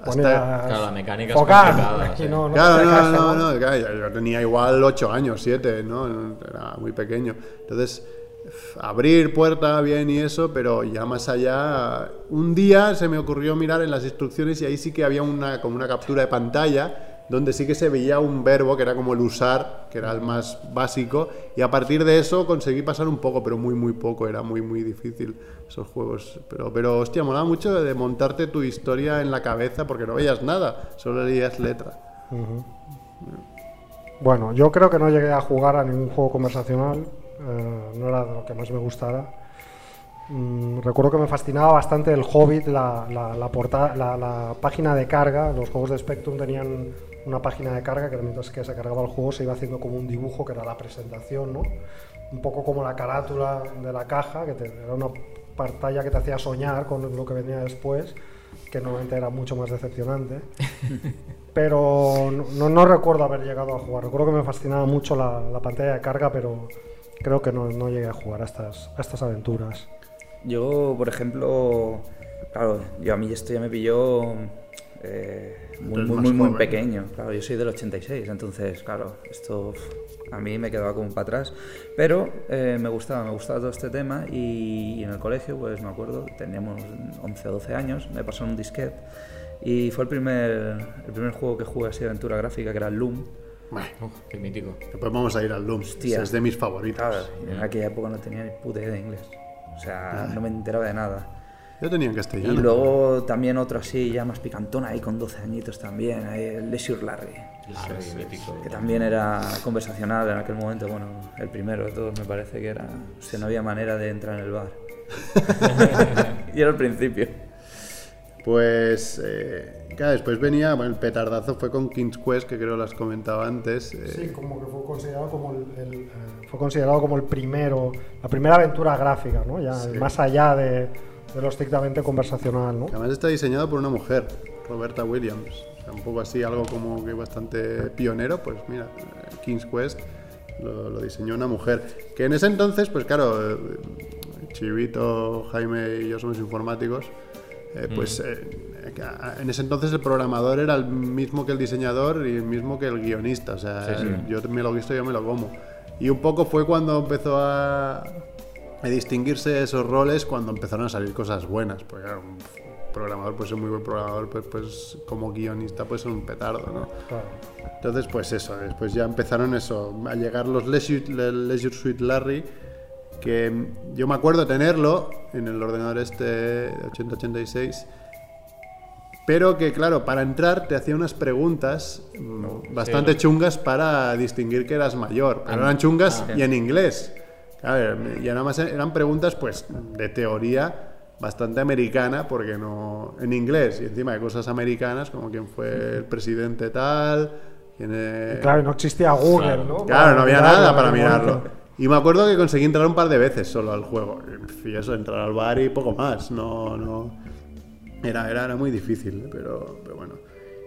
C: Hasta-
A: Claro, la mecánica es
B: focar,
A: complicada,
B: y
A: sí.
B: no, no
C: Claro, no, no, no, claro, yo tenía igual 8 años, 7, ¿no? Era muy pequeño. Entonces, abrir puerta bien y eso, pero ya más allá, un día se me ocurrió mirar en las instrucciones y ahí sí que había una, como una captura de pantalla donde sí que se veía un verbo que era como el usar, que era el más básico, y a partir de eso conseguí pasar un poco, pero muy, muy poco, era muy, muy difícil esos juegos. Pero, pero hostia, molaba mucho de montarte tu historia en la cabeza porque no veías nada, solo leías letra.
B: Bueno, yo creo que no llegué a jugar a ningún juego conversacional. eh, no era lo que más me gustara. Mm, recuerdo que me fascinaba bastante el Hobbit, la, la, la porta- la- página de carga. Los juegos de Spectrum tenían una página de carga que mientras que se cargaba el juego se iba haciendo como un dibujo que era la presentación, ¿no? Un poco como la carátula de la caja, que era una pantalla que te hacía soñar con lo que venía después, que normalmente era mucho más decepcionante. <laughs> Pero no, no- no recuerdo haber llegado a jugar. Recuerdo que me fascinaba mucho la, la pantalla de carga, pero creo que no, no llegué a jugar a estas, a estas aventuras.
D: Yo, por ejemplo, claro, yo a mí esto ya me pilló eh, muy, muy, muy, muy pequeño. Claro, yo soy del 86, entonces, claro, esto a mí me quedaba como para atrás. Pero eh, me gustaba, me gustaba todo este tema y, y en el colegio, pues me acuerdo, teníamos 11 o 12 años, me pasaron un disquete y fue el primer, el primer juego que jugué así de aventura gráfica, que era el Loom.
C: Bueno,
A: Uf, qué mítico.
C: después vamos a ir al Doom.
D: Hostia.
C: Es de mis favoritos.
D: Claro, y en aquella época no tenía ni puta idea de inglés. O sea, no me enteraba de nada.
C: Yo tenía en
D: Y
C: castellano.
D: luego también otro así, ya más picantón, ahí con 12 añitos también, ahí el Leisure Larry,
A: Larry, mítico.
D: que también era conversacional en aquel momento, bueno, el primero de todos me parece que era, o sea, no había manera de entrar en el bar. <laughs> y era el principio.
C: Pues, eh, claro, después venía, bueno, el petardazo fue con King's Quest, que creo lo has comentado antes. eh,
B: Sí, como que fue considerado como el, el, eh, fue considerado como el primero, la primera aventura gráfica, ¿no? Ya más allá de, de lo estrictamente conversacional, ¿no?
C: que además está diseñado por una mujer, Roberta Williams. O sea, un poco así, algo como que bastante pionero, pues mira, King's Quest lo, lo diseñó una mujer. Que en ese entonces, pues claro, eh, Chivito, Jaime y yo somos informáticos. eh, pues eh, en ese entonces el programador era el mismo que el diseñador y el mismo que el guionista. O sea,
A: Sí, sí.
C: yo me lo he visto, yo me lo como. Y un poco fue cuando empezó a, a distinguirse esos roles, cuando empezaron a salir cosas buenas. Porque claro, programador puede ser muy buen programador, pues, pues como guionista puede ser un petardo, ¿no?
B: Claro.
C: Entonces, pues eso, después ya empezaron eso, a llegar los Leisure, Leisure Suite Larry, que yo me acuerdo tenerlo en el ordenador este de 8086, pero que claro, para entrar te hacía unas preguntas mm, bastante chungas para distinguir que eras mayor, pero eran chungas y en inglés. Claro, y nada más eran preguntas pues de teoría bastante americana, porque no en inglés y encima de cosas americanas como quién fue el presidente tal, quién es-
B: Claro, y no existía Google,
A: Claro.
B: ¿no?
C: Claro, no había
B: mirarlo
C: nada para mirarlo. Y me acuerdo que conseguí entrar un par de veces solo al juego. Y eso, entrar al bar y poco más. No, no. Era, era, era muy difícil, pero, pero bueno.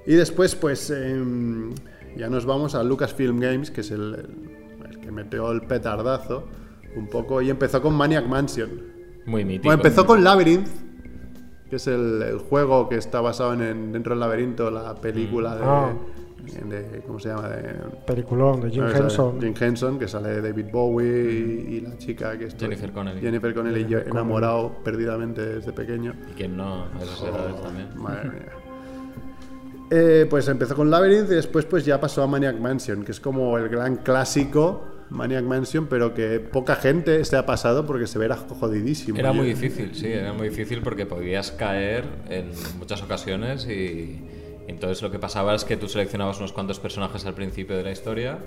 C: Y después, pues, em, ya nos vamos a Lucasfilm Games, que es el, el- el que metió el petardazo un poco. Y empezó con Maniac Mansion.
A: Muy mítico.
C: Bueno, empezó con Labyrinth, que es el, el juego que está basado en, en Dentro del Laberinto, la película de,
B: Ah.
C: de- ¿Cómo se llama? De,
B: Peliculón de Jim
C: no,
B: Henson.
C: Jim Henson, que sale de David Bowie y, y la chica que estoy-
A: Jennifer Connelly.
C: Jennifer Connelly, yo enamorado perdidamente desde pequeño.
A: Y quién no, a esas edades también.
C: Madre mía. Eh, pues empezó con Labyrinth y después pues ya pasó a Maniac Mansion, que es como el gran clásico Maniac Mansion, pero que poca gente se ha pasado porque se verá jodidísimo.
A: Era muy difícil, sí, era muy difícil porque podías caer en muchas ocasiones y entonces lo que pasaba es que tú seleccionabas unos cuantos personajes al principio de la historia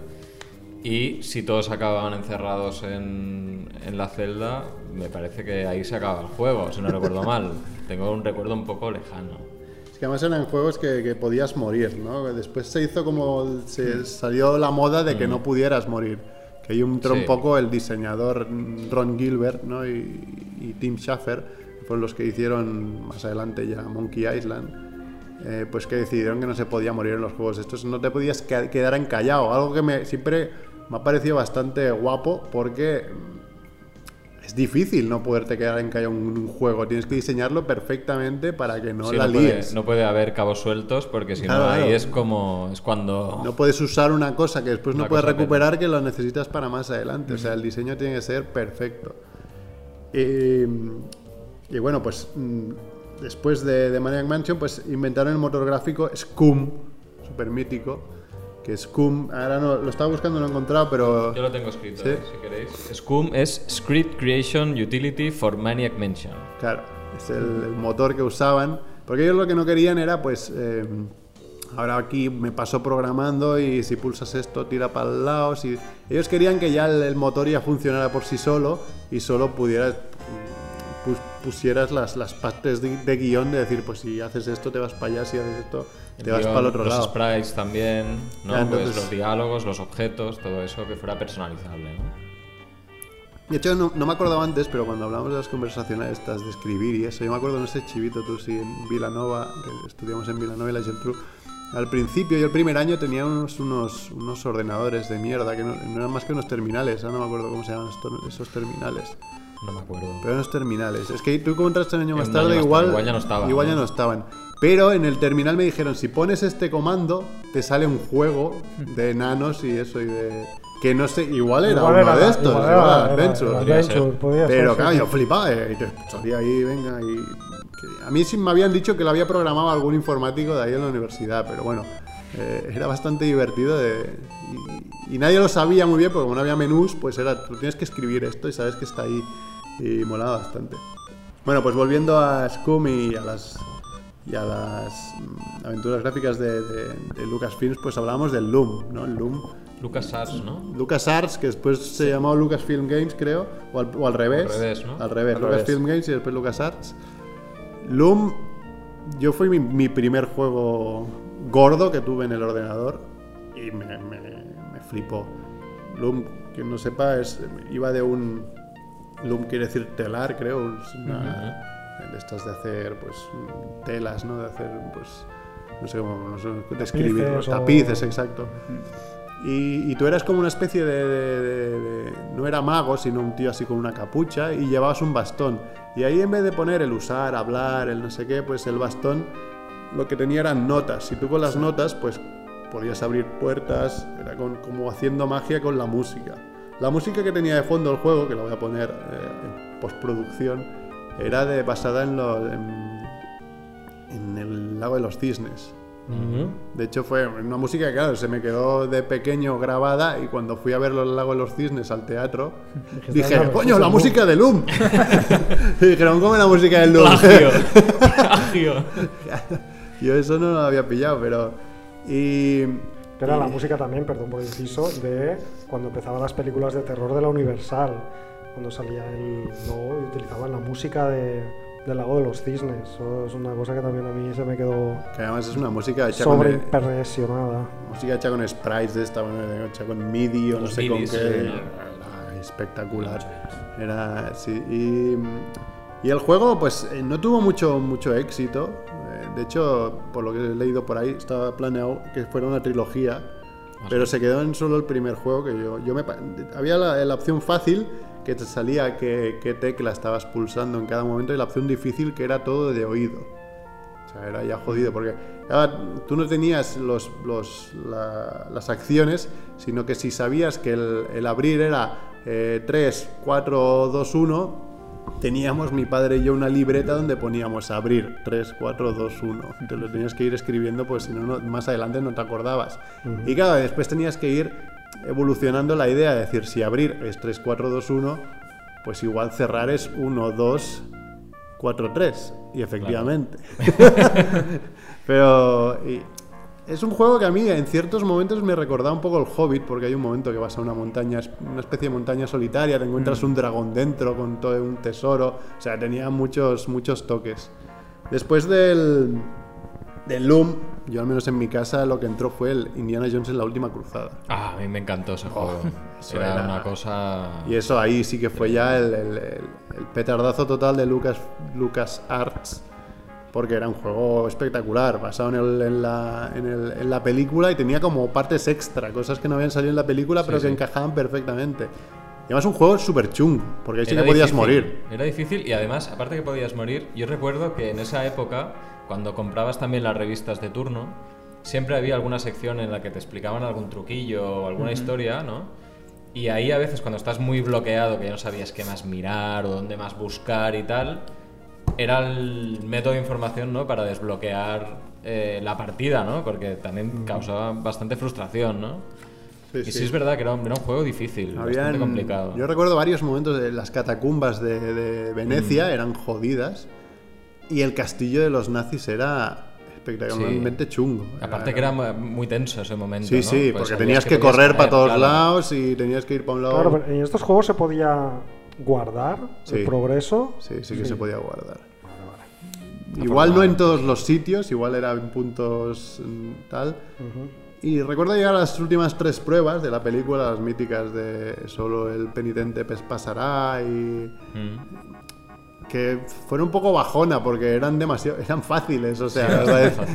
A: y si todos acababan encerrados en, en la celda, me parece que ahí se acaba el juego, si no recuerdo mal. <laughs> Tengo un recuerdo un poco lejano.
C: Que además eran juegos que, que podías morir, ¿no? Después se hizo como. Se salió la moda de que no pudieras morir. Que ahí entró un poco el diseñador Ron Gilbert, ¿no? Y, y Tim Schafer, que fueron los que hicieron más adelante ya Monkey Island. eh, pues que decidieron que no se podía morir en los juegos estos, no te podías que- quedar encallado, algo que me, siempre me ha parecido bastante guapo porque es difícil no poderte quedar en un juego, tienes que diseñarlo perfectamente para que no
A: Sí,
C: la
A: no, puede,
C: líes.
A: no puede haber cabos sueltos porque si
C: Claro,
A: no ahí
C: claro.
A: es como es cuando
C: No puedes usar una cosa que después no puedes recuperar que lo necesitas para más adelante. O sea, el diseño tiene que ser perfecto. Y, y bueno, pues mm, después de, de Maniac Mansion, pues inventaron el motor gráfico Scum, súper mítico. Que Scum, ahora no, lo estaba buscando, no lo he encontrado, pero...
A: Yo lo tengo escrito,
C: Sí.
A: eh, si queréis. Scum es Script Creation Utility for Maniac Mansion.
C: Claro, es el, el motor que usaban. Porque ellos lo que no querían era, pues, eh, ahora aquí me paso programando y si pulsas esto tira para el lado. Si... Ellos querían que ya el, el motor ya funcionara por sí solo y solo pudieras, pus- pusieras las, las partes de, de guion de decir, pues si haces esto te vas para allá, si haces esto te
A: El
C: vas
A: guion,
C: para el otro
A: los
C: lado.
A: sprites también, ¿no?
C: Ya,
A: Pues
C: entonces-
A: los diálogos, los objetos, todo eso que fuera personalizable, ¿no?
C: De hecho, no, no me acordaba antes, pero cuando hablamos de las conversaciones estas de escribir y eso, yo me acuerdo, no sé, Chivito, tú sí, en Vilanova, que estudiamos en Vilanova y la Geltrú, al principio, yo el primer año tenía unos, unos, unos ordenadores de mierda, que no, no eran más que unos terminales, ahora no me acuerdo cómo se llaman estos- esos terminales.
A: No me acuerdo.
C: Pero unos terminales. Es que tú como entraste un año más tarde, igual,
A: igual ya no estaban,
C: igual ya
A: ¿no?
C: no estaban. Pero en el terminal me dijeron, si pones este comando, te sale un juego de enanos y eso, y de... Que no sé, igual era
B: Igual
C: uno
B: era-
C: de estos,
B: igual era-
C: era
B: era-
C: Adventure.
B: era Adventure, podía
C: Pero claro,
B: sí.
C: yo flipaba eh, y te salía ahí, venga, y... a mí sí me habían dicho que lo había programado algún informático de ahí en la universidad, pero bueno, eh, era bastante divertido de... Y, y nadie lo sabía muy bien, porque como no había menús, pues era, tú tienes que escribir esto y sabes que está ahí y molaba bastante. Bueno, pues volviendo a Scum y a las, y a las mm, aventuras gráficas de, de, de Lucasfilms, pues hablábamos del Loom, ¿no? El Loom.
A: Lucas Arts, ¿no?
C: LucasArts, que después se llamó Lucasfilm Games, creo, o al, o al revés.
A: Al revés, ¿no?
C: Al revés,
B: Al
C: Lucasfilm Games y después LucasArts. Loom, yo fue mi, mi primer juego gordo que tuve en el ordenador y me, me, me flipó. Loom, quien no sepa, es, iba de un. Loom quiere decir telar, creo. Es una, de estas de hacer, pues, telas, ¿no? De hacer, pues. No sé cómo no sé, describirlo.
B: Tapices o-
C: Tapices, exacto. Y, y tú eras como una especie de, de- de- de- No era mago, sino un tío así con una capucha y llevabas un bastón. Y ahí en vez de poner el usar, hablar, el no sé qué, pues el bastón lo que tenía eran notas. Y tú con las notas, pues podías abrir puertas, era con- como haciendo magia con la música. La música que tenía de fondo el juego, que la voy a poner eh, en postproducción, era de, basada en, lo- en, en el lago de los cisnes. De hecho, fue una música que, claro, se me quedó de pequeño grabada y cuando fui a ver los Lagos de los Cisnes al teatro, <laughs> dije,
B: "Anda,
C: coño, la
B: es
C: música de Loom. <laughs> <laughs> y dijeron, ¿cómo la música de Loom?
A: Plagio. Plagio.
C: Yo eso no lo había pillado, pero... Y...
B: Que era la música también, perdón por el inciso, de cuando empezaban las películas de terror de la Universal. Cuando salía el logo y utilizaban la música de, del lago de los cisnes. Eso es una cosa que también a mí se me quedó
C: Que además es una música hecha con...
B: sobreimpresionada.
C: Música hecha con sprites de esta, bueno, hecha con MIDI o no sé con qué.
A: sí.
C: Era espectacular. Era, sí. Y, y el juego, pues, eh, no tuvo mucho, mucho éxito. Eh, De hecho, por lo que he leído por ahí, estaba planeado que fuera una trilogía. Pero se quedó en solo el primer juego que yo, yo me había la, la opción fácil que te salía qué, qué tecla estabas pulsando en cada momento y la opción difícil que era todo de oído. O sea, era ya jodido porque ah, tú no tenías los, los- la- las acciones, sino que si sabías que el, el abrir era eh, 3, 4, 2, 1, teníamos mi padre y yo una libreta donde poníamos abrir 3, 4, 2, 1. Te lo tenías que ir escribiendo, pues si no, no- más adelante no te acordabas. Y claro, después tenías que ir evolucionando la idea, de decir, si abrir es 3, 4, 2, 1, pues igual cerrar es 1, 2, 4, 3. Y efectivamente. <laughs> Pero y es un juego que a mí en ciertos momentos me recordaba un poco el Hobbit, porque hay un momento que vas a una montaña, una especie de montaña solitaria, te encuentras un dragón dentro con todo un tesoro. O sea, tenía muchos, muchos toques. Después del, del Loom, yo al menos en mi casa lo que entró fue el Indiana Jones en la última cruzada.
A: Ah, a mí me encantó ese juego.
C: eso
A: era,
C: era-
A: una cosa.
C: Y eso ahí sí que fue ya el, el- el- el petardazo total de Lucas, Lucas Arts, porque era un juego espectacular, basado en, el- en la, en el- en la película y tenía como partes extra, cosas que no habían salido en la película, pero que encajaban perfectamente. Y además un juego súper chungo, porque ahí sí
A: Era
C: que podías
A: difícil,
C: morir.
A: Era difícil y además, aparte que podías morir, yo recuerdo que en esa época, cuando comprabas también las revistas de turno, siempre había alguna sección en la que te explicaban algún truquillo o alguna historia, ¿no? Y ahí a veces cuando estás muy bloqueado, que ya no sabías qué más mirar o dónde más buscar y tal, era el método de información, ¿no? Para desbloquear eh, la partida, ¿no? Porque también causaba bastante frustración, ¿no?
C: Sí,
A: y
C: sí.
A: sí es verdad que era, un- era un juego difícil, bastante
C: Habían-
A: complicado.
C: Yo recuerdo varios momentos de las catacumbas de, de Venecia, eran jodidas, y el castillo de los nazis era espectacularmente chungo.
A: Aparte que era mu- muy tenso ese momento.
C: Sí,
A: ¿no?
C: sí,
A: Pues
C: porque tenías que, correr para todos
A: claro.
C: lados y tenías que ir para un lado.
B: Claro, pero en estos juegos se podía guardar
C: Sí.
B: el progreso.
C: Sí, sí que se podía guardar. Igual no en todos los sitios, igual era en puntos mm, tal. Y recuerdo llegar a las últimas tres pruebas de la película, las míticas de solo el penitente pasará y
A: Mm.
C: Que fueron un poco bajona porque eran demasiado <laughs> eran fáciles o sea, o sea,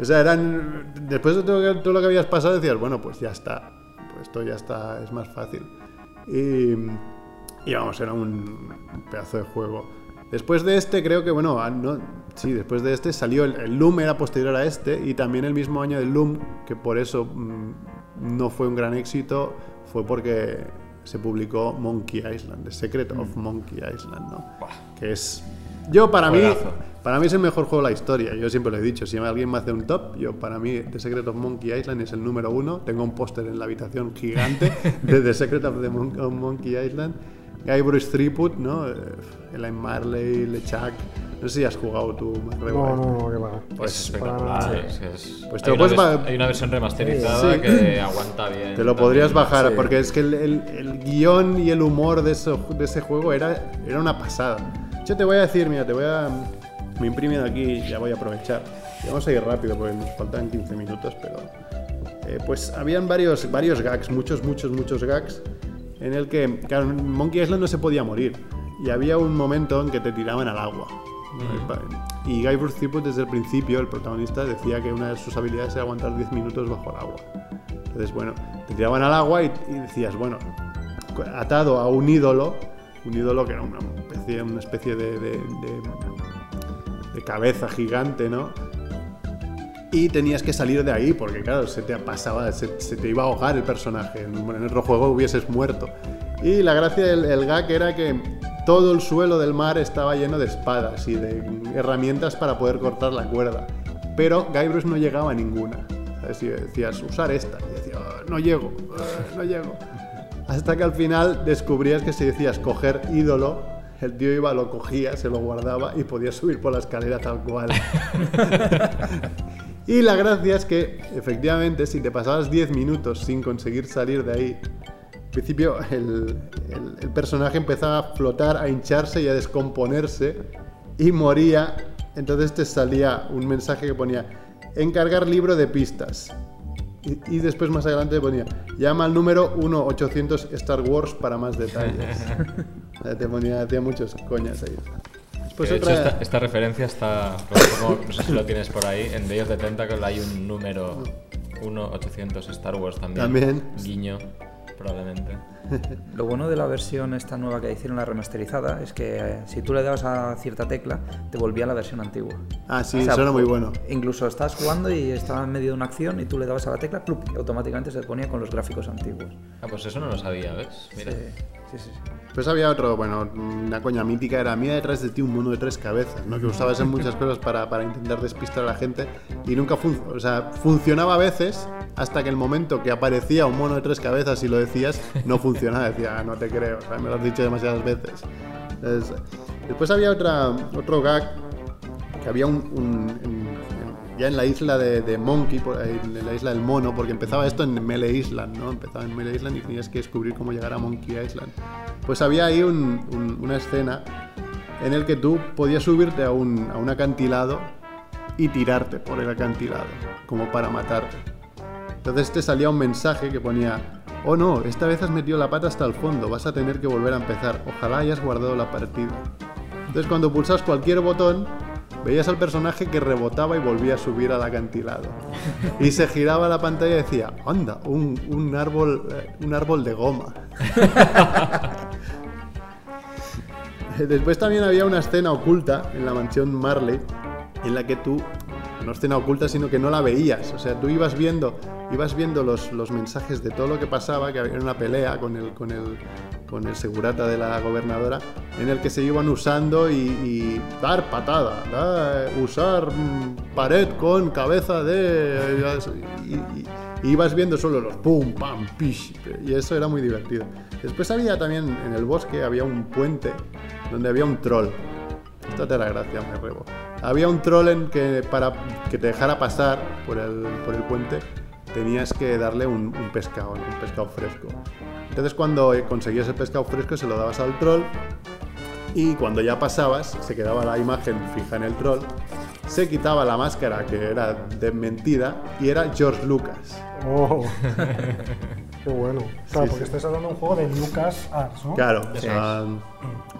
C: o sea, eran después de todo, lo que- todo lo que habías pasado decías bueno pues ya está pues esto ya está es más fácil y, y vamos era un pedazo de juego. Después de este creo que bueno ah, no, sí después de este salió el, el Loom era posterior a este y también el mismo año del Loom que por eso mm, no fue un gran éxito fue porque se publicó Monkey Island, The Secret of Monkey Island, ¿no? Que es... Yo, para mí, para mí es el mejor juego de la historia. Yo siempre lo he dicho. Si alguien me hace un top, yo para mí The Secret of Monkey Island es el número uno. Tengo un póster en la habitación gigante <laughs> de The Secret of, the Mon- of Monkey Island. Guy Bruce Threepwood, ¿no? Eh, Elaine Marley, LeChuck. No sé si has jugado tú, Marrebo,
B: No, no, no, que va.
A: Pues es espectacular.
B: nada.
A: es
C: Pues te
A: hay,
C: lo
A: una
C: puedes
A: hay una versión remasterizada
C: Sí.
A: que aguanta bien.
C: Te lo podrías
A: también.
C: bajar,
D: sí.
C: porque es que el, el- el guion y el humor de, eso, de ese juego era, era una pasada. Yo te voy a decir, mira, te voy a... Me imprimido aquí, ya voy a aprovechar. Y vamos a ir rápido porque nos faltan 15 minutos, pero... eh, pues habían varios, varios gags, muchos, muchos, muchos gags, en el que, claro, en Monkey Island no se podía morir. Y había un momento en que te tiraban al agua. Y Guy Bruce desde el principio, el protagonista, decía que una de sus habilidades era aguantar 10 minutos bajo el agua. Entonces, bueno, te tiraban al agua y, y decías, bueno, atado a un ídolo, un ídolo que era una especie, una especie de, de- de- de cabeza gigante, ¿no? Y tenías que salir de ahí porque, claro, se te pasaba, se, te iba a ahogar el personaje. En, en otro juego hubieses muerto. Y la gracia del el gag era que todo el suelo del mar estaba lleno de espadas y de herramientas para poder cortar la cuerda. Pero Guybrush no llegaba a ninguna. Decías, usar esta. Y decía, "Ah, no llego, ah, no llego. Hasta que al final descubrías que si decías coger ídolo, el tío iba, lo cogía, se lo guardaba y podía subir por la escalera tal cual. <laughs> y la gracia es que, efectivamente, si te pasabas 10 minutos sin conseguir salir de ahí, al principio el, el- el personaje empezaba a flotar, a hincharse y a descomponerse y moría. Entonces te salía un mensaje que ponía, encargar libro de pistas. Y, y después más adelante ponía, llama al número 1-800 Star Wars para más detalles. <laughs> Te ponía, hacía muchos coñas ahí.
A: Que de hecho,
C: otra-
A: esta, esta referencia está, como- no sé si lo tienes por ahí, en Day of the Tentacle hay un número 1-800 Star Wars también.
C: También.
A: Guiño, probablemente. <laughs>
D: Lo bueno de la versión esta nueva que hicieron, la remasterizada, es que eh, si tú le dabas a cierta tecla, te volvía a la versión antigua.
C: Ah, sí,
D: O sea,
C: eso era muy bueno.
D: Incluso estabas jugando y estaba en medio de una acción y tú le dabas a la tecla, ¡plup! y automáticamente se ponía con los gráficos antiguos.
A: Ah, pues eso no lo sabía, ¿ves? Mira.
D: Sí, sí.
C: Pues había otro, bueno, una coña mítica era mira detrás de ti un mono de tres cabezas, ¿no? Que usabas en muchas <laughs> cosas para, para intentar despistar a la gente y nunca fun- o sea, funcionaba a veces hasta que el momento que aparecía un mono de tres cabezas y lo decías, no funcionaba. Decía, "Ah, no te creo, o sea, me lo has dicho demasiadas veces. Entonces, después había otra, otro gag que había un, ya en la isla de, de Monkey, en la isla del mono, porque empezaba esto en Melee Island, ¿no? Empezaba en Melee Island y tenías que descubrir cómo llegar a Monkey Island. Pues había ahí un- un- una escena en el que tú podías subirte a un, a un acantilado y tirarte por el acantilado, como para matarte. Entonces te salía un mensaje que ponía, oh no, esta vez has metido la pata hasta el fondo, vas a tener que volver a empezar, ojalá hayas guardado la partida. Entonces cuando pulsas cualquier botón, veías al personaje que rebotaba y volvía a subir al acantilado. Y se giraba la pantalla y decía, anda, un, un árbol, eh, un árbol de goma. <laughs> Después también había una escena oculta en la mansión Marley en la que tú no escena oculta, sino que no la veías. O sea, tú ibas viendo, ibas viendo los, los mensajes de todo lo que pasaba, que había una pelea con el, con el, con el segurata de la gobernadora, en el que se iban usando y, dar patada, dar- usar mm, pared con cabeza de... Y, y- y ibas viendo solo los pum, pam, pish, y eso era muy divertido. Después había también en el bosque, había un puente donde había un troll. Esto te la gracia, me rebo. Había un troll en que para que te dejara pasar por el, por el puente tenías que darle un, un pescado, ¿no? un pescado fresco. Entonces cuando conseguías el pescado fresco se lo dabas al troll y cuando ya pasabas se quedaba la imagen fija en el troll, se quitaba la máscara que era de mentira y era George Lucas.
B: Oh. <laughs> Qué bueno. Claro,
C: Sí,
B: porque
C: sí.
B: estáis hablando de un juego de Lucas Arts, ¿no?
C: Claro, o sea,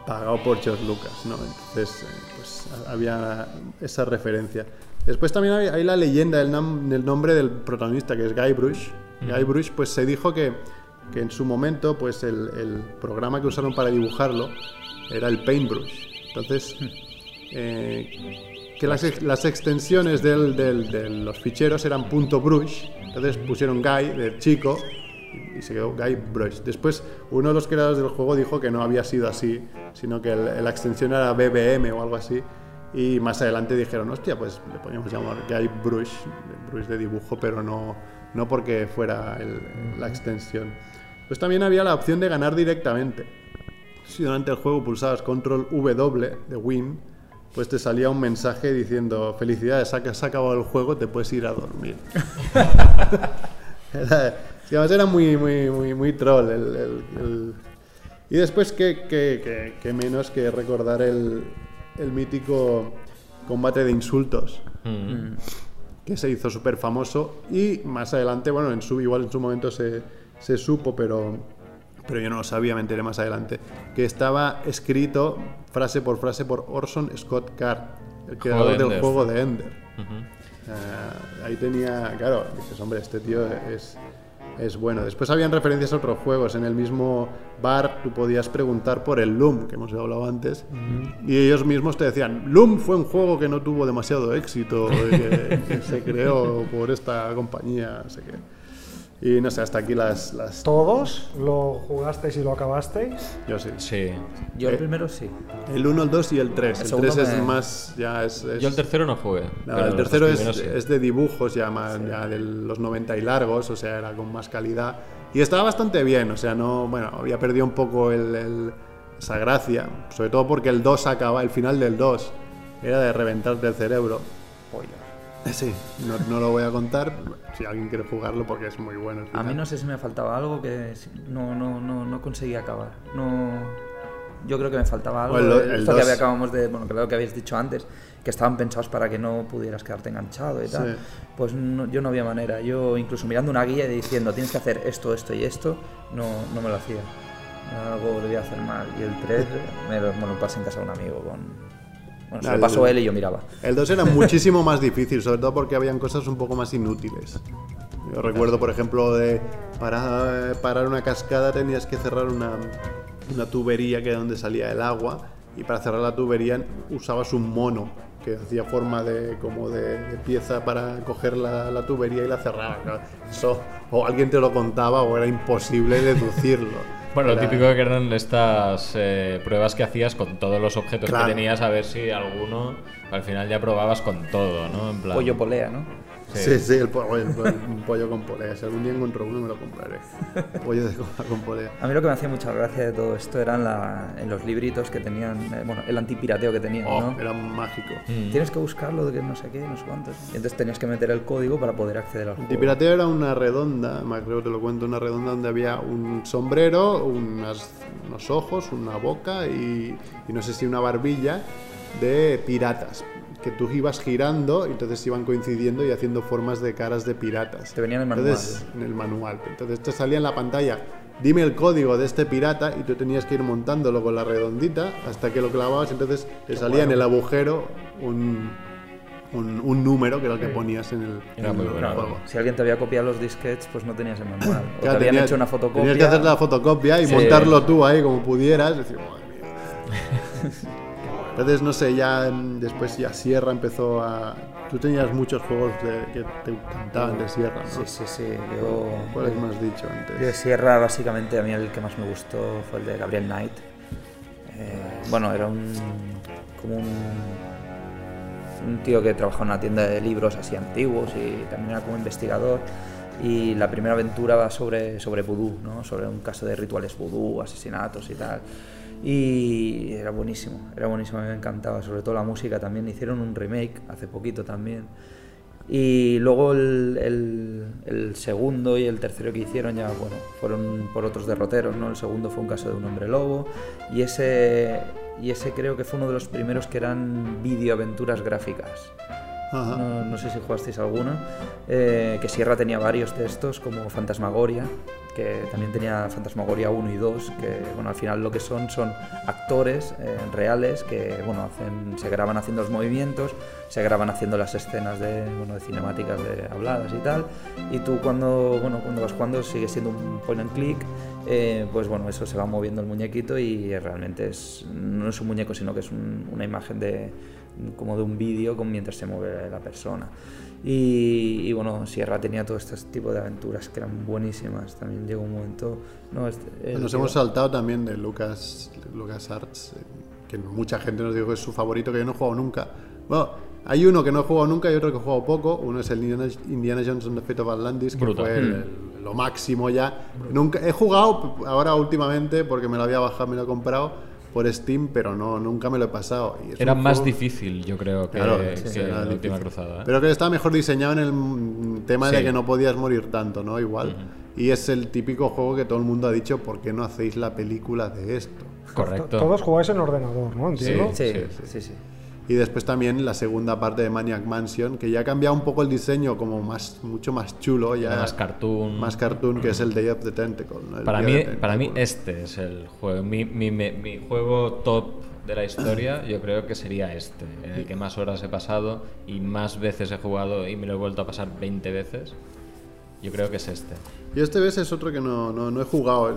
C: pagado por George Lucas, ¿no? Entonces, eh, pues ha- había esa referencia. Después también hay, hay la leyenda del, nam- del nombre del protagonista, que es Guybrush. Guybrush, pues se dijo que, que en su momento, pues el, el programa que usaron para dibujarlo era el Paintbrush. Entonces, eh, que las, las extensiones del- del- de los ficheros eran punto .brush, entonces pusieron Guy, de chico, y se quedó Guybrush. Después, uno de los creadores del juego dijo que no había sido así, sino que la extensión era BBM o algo así. Y más adelante dijeron, hostia, pues le podíamos llamar Guybrush, Brush de dibujo, pero no, no porque fuera el- la extensión. Pues también había la opción de ganar directamente. Si durante el juego pulsabas control W de Win, pues te salía un mensaje diciendo felicidades, has acabado el juego, te puedes ir a dormir. <laughs> era, además era muy, muy, muy, muy troll. el- el- el- Y después, ¿qué, qué- qué- qué menos que recordar el, el mítico combate de insultos? que se hizo súper famoso y más adelante, bueno, en su, igual en su momento se, se supo, pero, pero yo no lo sabía, me enteré más adelante, que estaba escrito frase por frase por Orson Scott Card, el creador
A: de
C: del
A: Ender.
C: juego de Ender. Ah, ahí tenía, claro, dices, hombre, este tío es, es bueno. Después habían referencias a otros juegos. En el mismo bar tú podías preguntar por el Loom, que hemos hablado antes, y ellos mismos te decían, Loom fue un juego que no tuvo demasiado éxito, y que, que <laughs> se creó por esta compañía, no sé qué. Y no sé, hasta aquí las... las
B: ¿Todos lo jugasteis y lo acabasteis?
C: yo sí.
A: Sí.
D: Yo el
C: Eh,
D: primero sí.
C: El 1, el 2 y el 3.
D: El
C: El,
D: segundo
C: 3 es
D: me-
C: más... Ya es, es-
A: Yo el tercero no jugué.
C: No,
A: pero
C: el
A: los
C: tercero es,
A: primeros sí.
C: es de dibujos ya más ya de los 90 y largos, o sea, era con más calidad. Y estaba bastante bien, o sea, no, bueno, había perdido un poco el, el- esa gracia, sobre todo porque el 2 acaba, el final del 2 era de reventarte el cerebro. Sí, no, no lo voy a contar, si alguien quiere jugarlo porque es muy bueno.
D: A mí no sé si me faltaba algo que no, no, no, no conseguí acabar. No, yo creo que me faltaba algo.
C: Bueno, el- el
D: Esto que
C: dos-
D: había- acabamos de, bueno, que lo que habéis dicho antes, que estaban pensados para que no pudieras quedarte enganchado y tal.
C: Sí.
D: Pues no- yo no había manera. Yo incluso mirando una guía y diciendo tienes que hacer esto, esto y esto, no, no me lo hacía. Algo debía hacer mal. Y el 3 me lo, me lo pasé en casa de un amigo con... Bueno, se lo pasó él y yo miraba.
C: El 2 era <laughs> muchísimo más difícil, sobre todo porque habían cosas un poco más inútiles. Yo recuerdo, por ejemplo, de para parar una cascada tenías que cerrar una, una tubería que era donde salía el agua y para cerrar la tubería usabas un mono que hacía forma de como de, de pieza para coger la, la tubería y la cerraba. Eso o alguien te lo contaba o era imposible deducirlo.
A: Bueno, lo típico que eran estas eh, pruebas que hacías con todos los objetos
C: Claro.
A: que tenías, a ver si alguno, al final ya probabas con todo, ¿no? En plan,
D: Pollo polea, ¿no?
C: Sí, sí, el, po- el po- un pollo con polea. Si algún día encuentro uno me lo compraré. Pollo de cola con polea.
D: A mí lo que me hacía mucha gracia de todo esto eran la- en los libritos que tenían, eh, bueno, el antipirateo que tenían,
C: Oh,
D: ¿no?
C: era mágico.
A: Mm.
D: Tienes que buscarlo de que no sé qué, no sé cuántos. Y entonces tenías que meter el código para poder acceder al juego.
C: Antipirateo era una redonda, más creo que te lo cuento, una redonda donde había un sombrero, unas- unos ojos, una boca y, y no sé si una barbilla de piratas. Que tú ibas girando y entonces iban coincidiendo y haciendo formas de caras de piratas.
D: Te venía en el manual.
C: Entonces, en el manual. Entonces te salía en la pantalla, dime el código de este pirata y tú tenías que ir montándolo con la redondita hasta que lo clavabas. Entonces te salía en el agujero un, un, un número que era el que ponías en el, en
A: muy
C: el
A: bueno.
C: juego.
D: Si alguien te había copiado los disquets, pues no tenías el manual. O
C: Claro,
D: te habían
C: tenías-
D: hecho una fotocopia.
C: Tenías que hacer la fotocopia y
D: Sí.
C: montarlo tú ahí como pudieras. Decir, madre mía. <laughs> Entonces, no sé, ya mm, después ya Sierra empezó a... Tú tenías muchos juegos de- que te encantaban de Sierra, ¿no?
D: Sí, sí, sí. Yo,
C: ¿Cuáles me has dicho
D: yo de
C: antes?
D: Sierra, básicamente, a mí el que más me gustó fue el de Gabriel Knight. Eh, bueno, era un. como un. un tío que trabajaba en una tienda de libros así antiguos y también era como investigador. Y la primera aventura va sobre, sobre vudú, ¿no? sobre un caso de rituales vudú, asesinatos y tal. Y era buenísimo, era buenísimo, me encantaba, sobre todo la música también. Hicieron un remake hace poquito también. Y luego el, el- el segundo y el tercero que hicieron ya, bueno, fueron por otros derroteros, ¿no? El segundo fue un caso de un hombre lobo y ese, y ese creo que fue uno de los primeros que eran videoaventuras gráficas. No, no sé si jugasteis alguna. Eh, que Sierra tenía varios de estos, como Fantasmagoria, que también tenía Fantasmagoria 1 y 2, que bueno, al final lo que son son actores eh, reales que bueno, hacen, se graban haciendo los movimientos, se graban haciendo las escenas de, bueno, de cinemáticas de habladas y tal. Y tú cuando, bueno, cuando vas jugando sigue siendo un point and click, eh, pues bueno, eso se va moviendo el muñequito y realmente es, no es un muñeco, sino que es un- una imagen de como de un vídeo con mientras se mueve la persona. Y, y, bueno, Sierra tenía todo este tipo de aventuras que eran buenísimas. También llegó un momento. No, este- el
C: Nos
D: tío-
C: hemos saltado también de Lucas, Lucas Arts, eh, que mucha gente nos dijo que es su favorito, que yo no he jugado nunca. Bueno, hay uno que no he jugado nunca y otro que he jugado poco. Uno es el Indiana, Indiana Jones and the Fate of Atlantis, que
A: Brutal.
C: fue el- el- lo máximo ya. Nunca He jugado ahora últimamente porque me lo había bajado, me lo he comprado por Steam, pero no, nunca me lo he pasado. Y
A: Era más
C: juego-
A: difícil, yo creo, que,
C: Claro,
A: que
C: sí,
A: la
C: difícil.
A: última cruzada. ¿eh?
C: Pero que estaba mejor diseñado en el tema de
A: Sí.
C: que no podías morir tanto, ¿no? Igual. Y es el típico juego que todo el mundo ha dicho, ¿por qué no hacéis la película de esto?
A: Correcto.
B: Todos jugáis en ordenador, ¿no? Entiendo.
D: Sí,
A: Sí,
D: sí, sí.
C: Y después también la segunda parte de Maniac Mansion, que ya ha cambiado un poco el diseño, como más, mucho más chulo, ya
A: Más cartoon.
C: más cartoon, que es el Day of the Tentacle.
A: Para mí, para mí este es el juego. Mi, mi- mi- mi juego top de la historia, yo creo que sería este, en el que más horas he pasado y más veces he jugado y me lo he vuelto a pasar 20 veces. Yo creo que es este.
C: Y este vez es otro que no, no, no he jugado.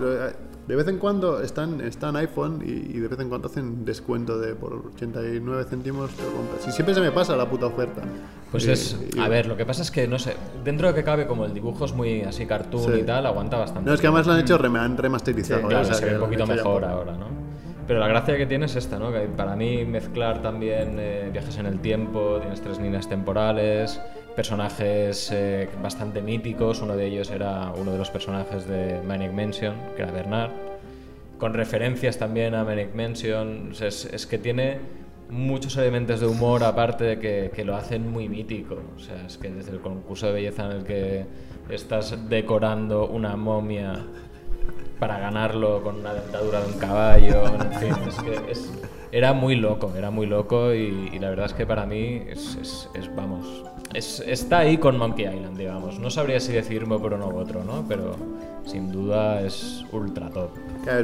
C: De vez en cuando están, está en iPhone y, y de vez en cuando hacen descuento de por 89 céntimos te lo compras. Y siempre se me pasa la puta oferta.
A: Pues
C: Y-
A: es,
C: y-
A: a ver, lo que pasa es que, no sé, dentro de que cabe, como el dibujo es muy así cartoon
C: Sí.
A: y tal, aguanta bastante.
C: No, es que además lo han hecho, rem- han remasterizado.
A: Sí,
C: ¿eh?
A: claro,
C: O sea,
A: se ve un poquito mejor ahora, ¿no? Pero la gracia que tiene es esta, ¿no? Que para mí mezclar también eh, viajes en el tiempo, tienes tres líneas temporales, personajes eh, bastante míticos, uno de ellos era uno de los personajes de Manic Mansion, que era Bernard, con referencias también a Manic Mansion, es que tiene muchos elementos de humor aparte de que, que lo hacen muy mítico, o sea, es que desde el concurso de belleza en el que estás decorando una momia para ganarlo con una dentadura de un caballo, en fin, es que es- era muy loco, era muy loco y, y la verdad es que para mí es, es- es, vamos, es- está ahí con Monkey Island, digamos. No sabría si decirme por uno u otro, ¿no? Pero sin duda es ultra top.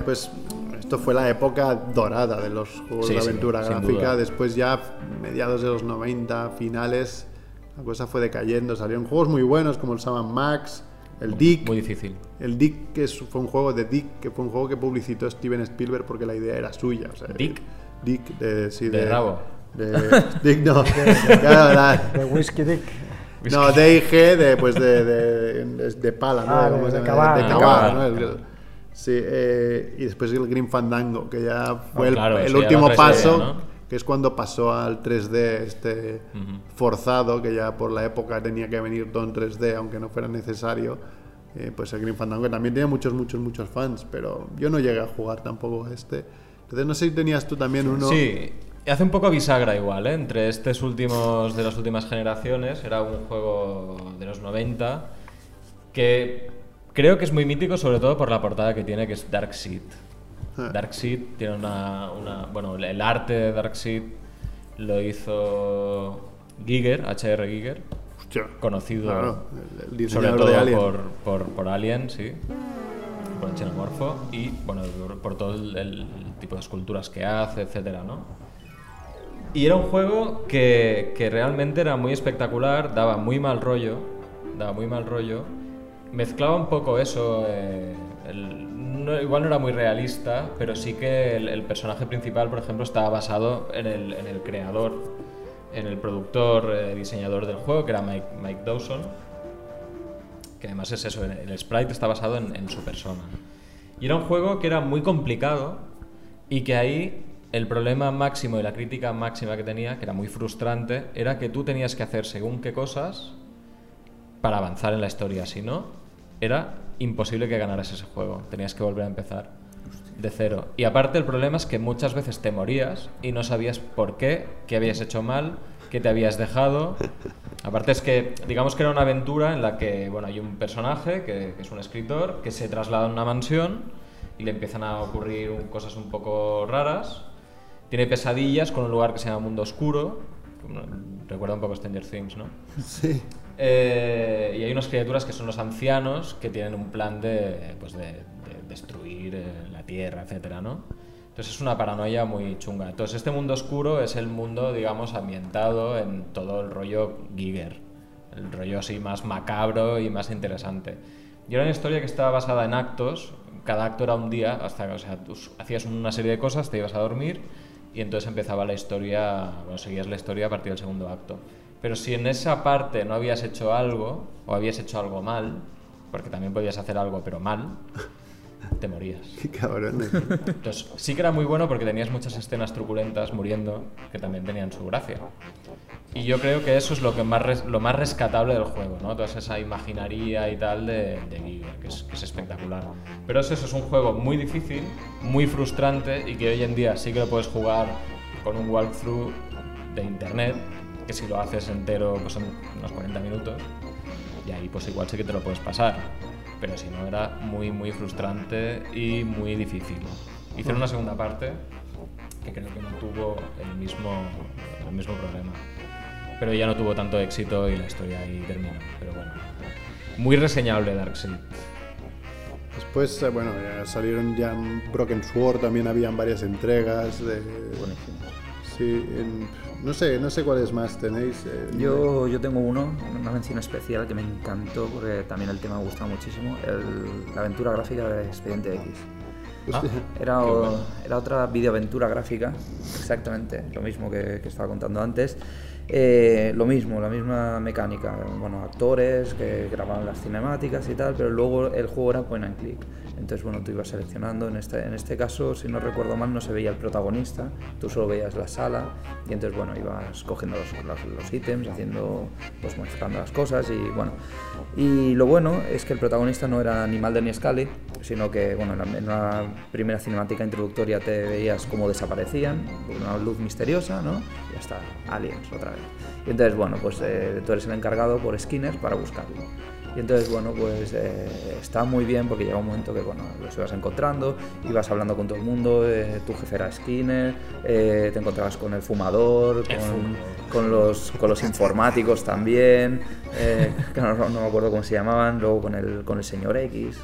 C: Pues esto fue la época dorada de los juegos
A: Sí,
C: de
A: sí,
C: aventura
A: sin
C: gráfica. Después ya mediados de los 90, finales, la cosa fue decayendo. Salieron juegos muy buenos como el Sam Max, el Dick.
A: Muy difícil.
C: El Dick, que es- fue un juego de Dick, que fue un juego que publicitó Steven Spielberg porque la idea era suya. o sea,
A: ¿Dick?
C: Dick, de, sí,
A: ¿De rabo?
C: de- Dick, no. <laughs> claro, la-
B: De Whiskey Dick.
C: no, D&G de, pues de, de, de- de pala, ¿no?
B: Ah,
C: ¿Cómo
B: de- de cavar,
C: De
B: ¿no?
C: cavar, ¿no? El- sí, eh, y después el Green Fandango, que ya fue
A: Ah,
C: el,
A: claro,
C: el
A: ya
C: último
A: era 3D,
C: paso,
A: ¿no?
C: Que es cuando pasó al 3D este forzado, que ya por la época tenía que venir todo en 3D, aunque no fuera necesario. Eh, pues el Green Fandango que también tenía muchos, muchos, muchos fans, pero yo no llegué a jugar tampoco a este. Entonces no sé si tenías tú también uno...
A: Sí, hace un poco bisagra igual, ¿eh? Entre estos últimos de las últimas generaciones, era un juego de los 90 que creo que es muy mítico sobre todo por la portada que tiene que es Dark Seed. Dark Seed tiene una, una- bueno, el arte de Dark Seed lo hizo Giger, HR Giger,
C: Hostia,
A: conocido
C: claro, el- el
A: sobre todo
C: de Alien.
A: por, por, por Alien, sí, por el xenomorfo y bueno, por, por todo el, el tipo de esculturas que hace, etcétera, ¿no? Y era un juego que, que realmente era muy espectacular, daba muy mal rollo, daba muy mal rollo, mezclaba un poco eso, eh, el- no- igual no era muy realista, pero sí que el, el personaje principal, por ejemplo, estaba basado en el, en el creador, en el productor, eh, diseñador del juego, que era Mike, Mike Dawson, que además es eso, el sprite está basado en, en su persona. Y era un juego que era muy complicado y que ahí el problema máximo y la crítica máxima que tenía, que era muy frustrante, era que tú tenías que hacer según qué cosas para avanzar en la historia. Si no, era imposible que ganaras ese juego. Tenías que volver a empezar de cero. Y aparte el problema es que muchas veces te morías y no sabías por qué, qué habías hecho mal que te habías dejado. <laughs> Aparte es que, digamos que era una aventura en la que, bueno, hay un personaje que, que es un escritor que se traslada a una mansión y le empiezan a ocurrir un- cosas un poco raras. Tiene pesadillas con un lugar que se llama Mundo Oscuro. Recuerda un poco Stranger Things, ¿no?
C: Sí.
A: Eh, y hay unas criaturas que son los ancianos que tienen un plan de, pues de, de destruir eh, la tierra, etcétera, ¿no? Entonces es una paranoia muy chunga. Entonces este mundo oscuro es el mundo, digamos, ambientado en todo el rollo Giger, el rollo así más macabro y más interesante. Y era una historia que estaba basada en actos, cada acto era un día, hasta, o sea, tú hacías una serie de cosas, te ibas a dormir y entonces empezaba la historia, bueno, seguías la historia a partir del segundo acto. Pero si en esa parte no habías hecho algo, o habías hecho algo mal, porque también podías hacer algo pero mal, te morías. <laughs>
C: Qué cabrones.
A: Entonces sí que era muy bueno porque tenías muchas escenas truculentas muriendo que también tenían su gracia. Y yo creo que eso es lo, que más res- lo más rescatable del juego, ¿no? Toda esa imaginaría y tal de, de Giger, que es, que es espectacular. Pero es eso, es un juego muy difícil, muy frustrante y que hoy en día sí que lo puedes jugar con un walkthrough de internet, que si lo haces entero pues son unos 40 minutos y ahí pues igual sí que te lo puedes pasar. Pero si no era muy muy frustrante y muy difícil. Hicieron una segunda parte que creo que no tuvo el mismo, el mismo problema. Pero ya no tuvo tanto éxito y la historia ahí terminó. Pero bueno, muy reseñable Darkseid.
C: Después, eh, bueno, salieron ya en Broken Sword, también habían varias entregas de...
D: Buenísimo.
C: Sí, en- no sé, no sé cuáles más tenéis. eh,
D: Yo, yo tengo uno, una mención especial que me encantó porque también el tema me gusta muchísimo, el- la aventura gráfica de Expediente X.
C: hostia,
D: Era, o- era otra videoaventura gráfica, exactamente, lo mismo que, que estaba contando antes. Eh, lo mismo, la misma mecánica, bueno, actores que grababan las cinemáticas y tal, pero luego el juego era point and click. Entonces, bueno, tú ibas seleccionando, en este, en este caso, si no recuerdo mal, no se veía el protagonista, tú solo veías la sala y entonces, bueno, ibas cogiendo los, los, los ítems, haciendo, pues modificando las cosas y, bueno. Y lo bueno es que el protagonista no era ni Mulder ni Scully, sino que, bueno, en, la- primera cinemática introductoria te veías cómo desaparecían, una luz misteriosa, ¿no? Y ya está, aliens otra vez. Y entonces, bueno, pues eh, tú eres el encargado por Skinner para buscarlo. Y entonces, bueno, pues eh, está muy bien porque llega un momento que, bueno, los ibas encontrando, ibas hablando con todo el mundo, eh, tu jefe era Skinner, eh, te encontrabas con el fumador, con, con los, con los informáticos también, <laughs> que no, no me acuerdo cómo se llamaban, luego con el, con el señor X,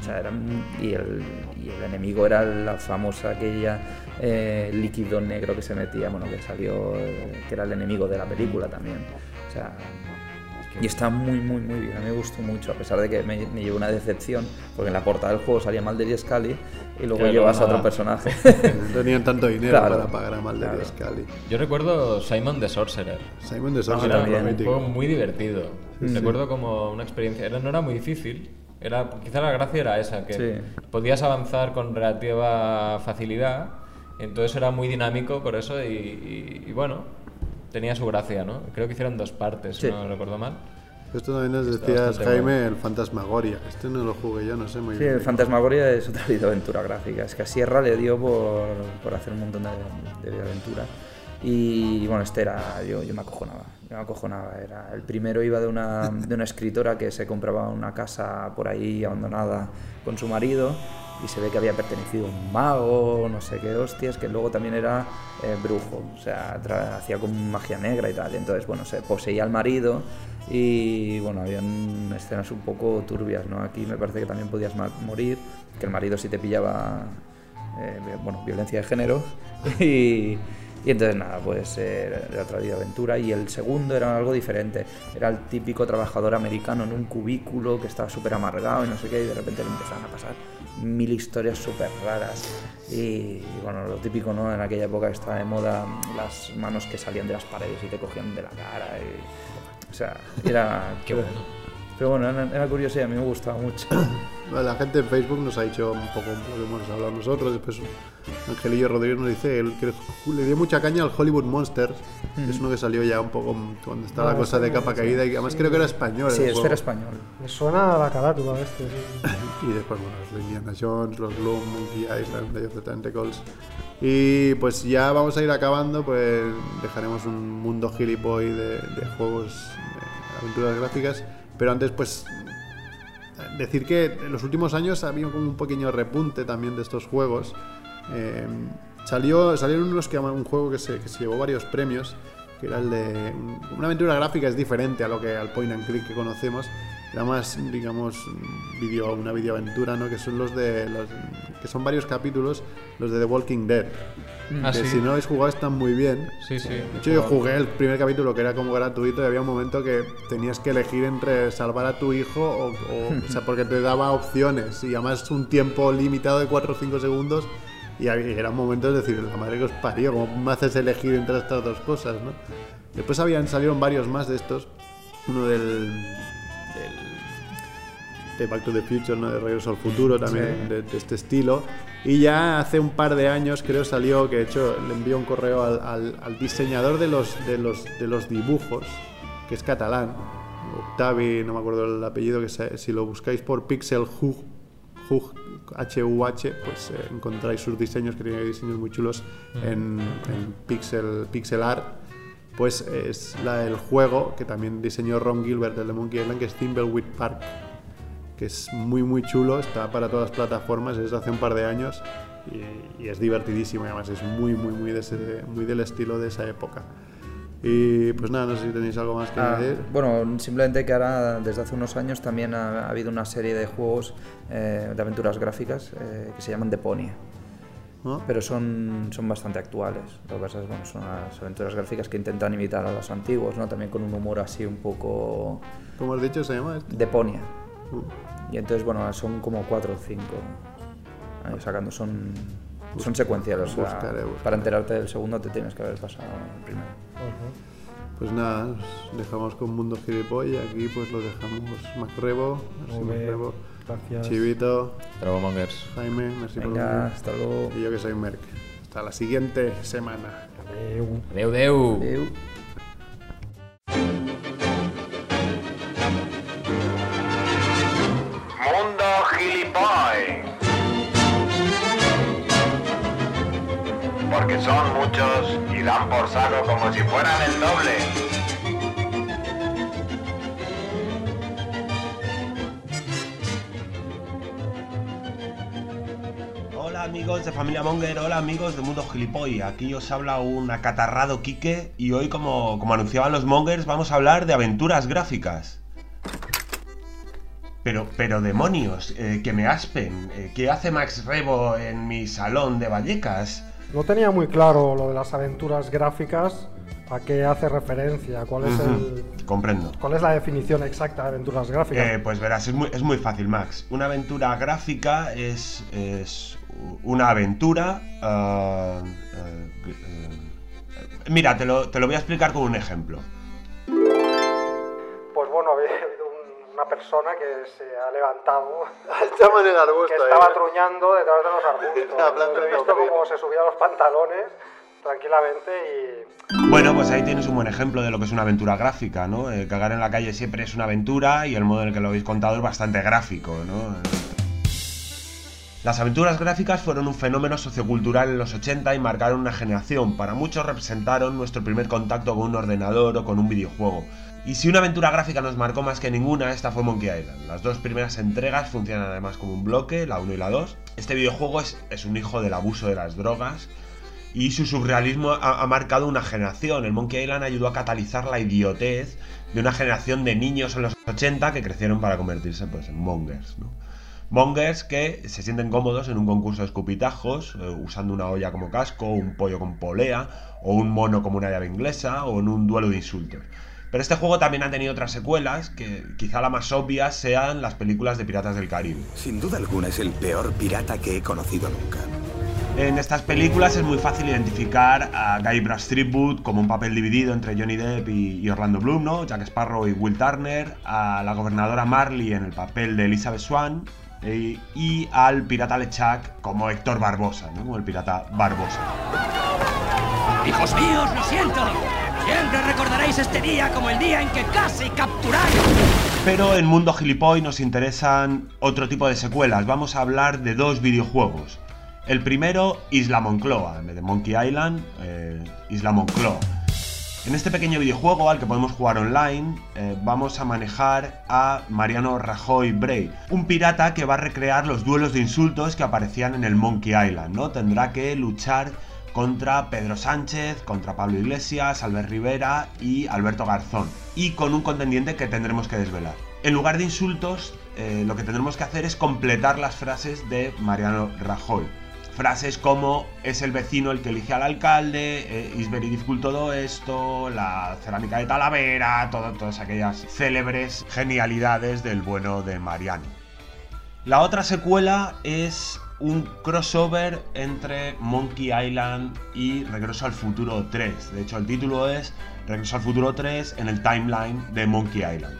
D: o sea, eran- y, el, y el enemigo era la famosa aquella líquido negro que se metía, bueno, que salió, que era el enemigo de la película también, o sea... Y está muy, muy, muy bien. A mí me gustó mucho, a pesar de que me, me llevó una decepción, porque en la portada del juego salía Mulder y Scully y luego
A: Claro,
D: llevas a otro personaje. <laughs>
C: no tenían tanto dinero
D: Claro,
C: para pagar a y
D: claro.
C: Scully.
A: Yo recuerdo Simon the Sorcerer.
C: Simon de
A: Era
C: Sorcerer
D: también.
A: un
C: mítico.
A: juego muy divertido. Recuerdo como una experiencia. Era, no era muy difícil. Era, quizá la gracia era esa, que
D: Sí.
A: podías avanzar con relativa facilidad. Entonces era muy dinámico por eso y, y- y bueno, tenía su gracia, ¿no? Creo que hicieron dos partes, si
D: Sí.
A: no recuerdo mal.
C: Esto también nos decías, Jaime,
A: bueno.
C: el Fantasmagoria. Este no lo jugué yo, no sé muy
D: Sí,
C: bien.
D: el Fantasmagoria es otra <laughs> videoaventura gráfica. Es que a Sierra le dio por, por hacer un montón de, de videoaventura. Y bueno, este era. Yo, yo me acojonaba. Yo me acojonaba. Era, el primero iba de una, de una escritora que se compraba una casa por ahí abandonada con su marido. Y se ve que había pertenecido a un mago, no sé qué hostias, que luego también era eh, brujo. O sea, hacía como magia negra y tal. Entonces, bueno, se poseía al marido. Y bueno, habían escenas un poco turbias, ¿no? Aquí me parece que también podías morir, que el marido sí te pillaba, eh, bueno, violencia de género. <laughs> y entonces nada, pues eh, era otra aventura. Y el segundo era algo diferente. Era el típico trabajador americano en un cubículo que estaba súper amargado y no sé qué, y de repente le empezaban a pasar mil historias súper raras. Y, y bueno, lo típico, ¿no? En aquella época estaba de moda las manos que salían de las paredes y te cogían de la cara. Y, o sea, era...
A: Qué bueno.
D: Pero bueno, era, era curioso y a mí me gustaba mucho. <coughs>
C: Bueno, La gente en Facebook nos ha dicho un poco lo que hemos hablado nosotros. Después Angelillo Rodríguez nos dice que le dio mucha caña al Hollywood Monsters. que Es uno que salió ya un poco cuando está la
B: Ah,
C: cosa
B: sí,
C: de capa
B: sí.
C: caída y que además creo que era español.
D: Sí, este era español.
B: Me suena a la carátula este. sí. <coughs>
C: Y después, bueno, los Indiana Jones, los Gloom, Monkey Island, Day of the Tentacles. Y pues ya vamos a ir acabando, pues dejaremos un mundo gilipoy de, de juegos, de aventuras gráficas. Pero antes, pues decir que en los últimos años ha habido como un pequeño repunte también de estos juegos. Eh, salió, salieron unos que un juego que se, que se llevó varios premios, que era el de una aventura gráfica es diferente a lo que al point and click que conocemos. Era más, digamos, video, una videoaventura, ¿no? Que son los de los, que son varios capítulos, los de The Walking Dead.
A: Ah,
C: que
A: sí.
C: si no habéis jugado están muy bien.
A: Sí, sí.
C: De hecho, yo jugué el primer capítulo que era como gratuito y había un momento que tenías que elegir entre salvar a tu hijo o, o, o sea, porque te daba opciones y además un tiempo limitado de 4 o 5 segundos y había- eran momentos de decir, la madre que os parió, ¿cómo me haces elegir entre estas dos cosas, no? Después habían, salieron varios más de estos, uno del de Back to the Future, ¿no? de Regreso al Futuro también, de, de este estilo. Y ya hace un par de años creo salió, que de hecho le envió un correo al, al- al diseñador de los, de, los, de los dibujos, que es catalán, Octavi, no me acuerdo el apellido, que se- si lo buscáis por Pixel Hug, Hug, H-U-H, pues eh, encontráis sus diseños, que tiene diseños muy chulos en, en Pixel, Pixel Art. Pues es la del juego que también diseñó Ron Gilbert, el de Monkey Island, que es Thimbleweed Park que es muy muy chulo, está para todas las plataformas, es hace un par de años y, y es divertidísimo y además es muy muy muy, de ese- muy del estilo de esa época. Y pues nada, no sé si tenéis algo más que
D: Ah,
C: decir.
D: bueno, simplemente que ahora, desde hace unos años, también ha, ha habido una serie de juegos eh, de aventuras gráficas eh, que se llaman Deponia.
C: ¿no?
D: Pero son, son bastante actuales. Lo que pasa es bueno, son las aventuras gráficas que intentan imitar a los antiguos, ¿no? También con un humor así un poco
C: ¿Cómo has dicho se llama este?
D: Deponia. Y entonces, bueno, son como cuatro o cinco ahí sacando. Son, son secuenciales. o sea,
C: buscaré, buscaré.
D: Para enterarte del segundo te tienes que haber pasado el primero.
C: Pues nada, os dejamos con Mundo Gilipoll y aquí pues lo dejamos Macrebo, merci Macrebo,
B: gracias.
C: Chivito. Jaime, merci por venir.
D: hasta luego.
C: Y yo que soy Merck. Hasta la siguiente semana.
B: Adeu.
A: Deu, deu.
D: Adeu.
H: Mundo Gilipoy. Porque son muchos y dan por saco como si fueran el doble.
I: Hola amigos de Familia Monger, hola amigos de Mundo Gilipoy. Aquí os habla un acatarrado Quique y hoy, como, como anunciaban los Mongers, vamos a hablar de aventuras gráficas. Pero, pero demonios, eh, que me aspen. eh, ¿Qué hace Max Rebo en mi salón de Vallecas?
B: No tenía muy claro lo de las aventuras gráficas, a qué hace referencia, cuál es, el,
I: Comprendo.
B: cuál es la definición exacta de aventuras gráficas.
I: Eh, pues verás, es muy, es muy fácil, Max. Una aventura gráfica es, es una aventura... eh, mira, te lo, te lo voy a explicar con un ejemplo.
B: Una persona que se ha levantado, <laughs>
C: Estamos en el arbusto.
B: que estaba truñando detrás de los arbustos. <laughs>
C: Hablando
B: He visto cómo se subía los pantalones tranquilamente y
I: Bueno, pues ahí tienes un buen ejemplo de lo que es una aventura gráfica, ¿no? Eh, cagar en la calle siempre es una aventura y el modo en el que lo habéis contado es bastante gráfico, ¿no? Las aventuras gráficas fueron un fenómeno sociocultural en los 80 y marcaron una generación. Para muchos representaron nuestro primer contacto con un ordenador o con un videojuego. Y si una aventura gráfica nos marcó más que ninguna, esta fue Monkey Island. Las dos primeras entregas funcionan además como un bloque, la 1 y la 2. Este videojuego es, un hijo del abuso de las drogas y su surrealismo ha, marcado una generación. El Monkey Island ayudó a catalizar la idiotez de una generación de niños en los 80 que crecieron para convertirse pues, en mongers. Mongers que se sienten cómodos en un concurso de escupitajos, eh, usando una olla como casco, un pollo con polea, o un mono como una llave inglesa, o en un duelo de insultos. Pero este juego también ha tenido otras secuelas, que quizá la más obvia sean las películas de Piratas del Caribe.
J: Sin duda alguna es el peor pirata que he conocido nunca.
I: En estas películas es muy fácil identificar a Guy Threepwood como un papel dividido entre Johnny Depp y, Orlando Bloom, ¿no? Jack Sparrow y Will Turner, a la gobernadora Marley en el papel de Elizabeth Swan eh, y al pirata LeChuck como Héctor Barbosa, ¿no? Como el pirata Barbosa.
K: Hijos míos, lo siento. Siempre recordaréis este día como el día en que casi capturáis.
I: Pero en Mundo Gilipoy nos interesan otro tipo de secuelas. Vamos a hablar de dos videojuegos. El primero, Isla Moncloa, en vez de Monkey Island, eh, Isla Moncloa. En este pequeño videojuego al que podemos jugar online, eh, vamos a manejar a Mariano Rajoy Bray, un pirata que va a recrear los duelos de insultos que aparecían en el Monkey Island, ¿no? Tendrá que luchar contra Pedro Sánchez, contra Pablo Iglesias, Albert Rivera y Alberto Garzón, y con un contendiente que tendremos que desvelar. En lugar de insultos, eh, lo que tendremos que hacer es completar las frases de Mariano Rajoy. Frases como es el vecino el que elige al alcalde, eh, is very difficult todo esto, la cerámica de Talavera, todo- todas aquellas célebres genialidades del bueno de Mariano. La otra secuela es un crossover entre Monkey Island y Regreso al Futuro 3. De hecho, el título es Regreso al Futuro 3 en el timeline de Monkey Island.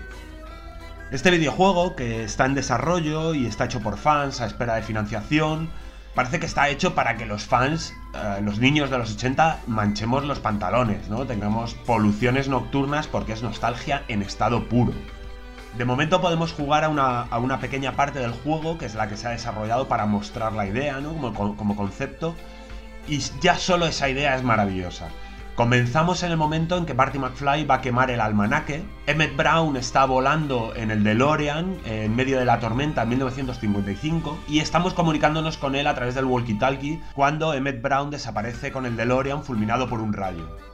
I: Este videojuego, que está en desarrollo y está hecho por fans a espera de financiación, parece que está hecho para que los fans, eh, los niños de los 80, manchemos los pantalones, ¿no? Tengamos poluciones nocturnas porque es nostalgia en estado puro. De momento podemos jugar a una, a una pequeña parte del juego, que es la que se ha desarrollado para mostrar la idea, ¿no? Como, como concepto, y ya solo esa idea es maravillosa. Comenzamos en el momento en que Marty McFly va a quemar el almanaque. Emmett Brown está volando en el DeLorean en medio de la tormenta en 1955 y estamos comunicándonos con él a través del walkie-talkie cuando Emmett Brown desaparece con el DeLorean fulminado por un rayo.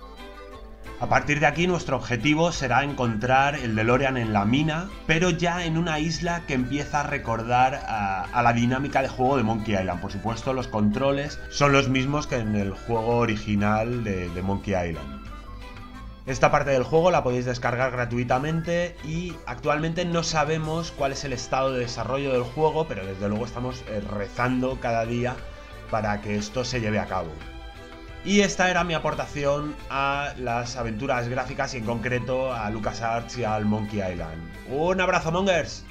I: A partir de aquí nuestro objetivo será encontrar el DeLorean en la mina, pero ya en una isla que empieza a recordar a, la dinámica de juego de Monkey Island. Por supuesto, los controles son los mismos que en el juego original de, de Monkey Island. Esta parte del juego la podéis descargar gratuitamente y actualmente no sabemos cuál es el estado de desarrollo del juego, pero desde luego estamos eh, rezando cada día para que esto se lleve a cabo. Y esta era mi aportación a las aventuras gráficas y en concreto a LucasArts y al Monkey Island. ¡Un abrazo, Mongers!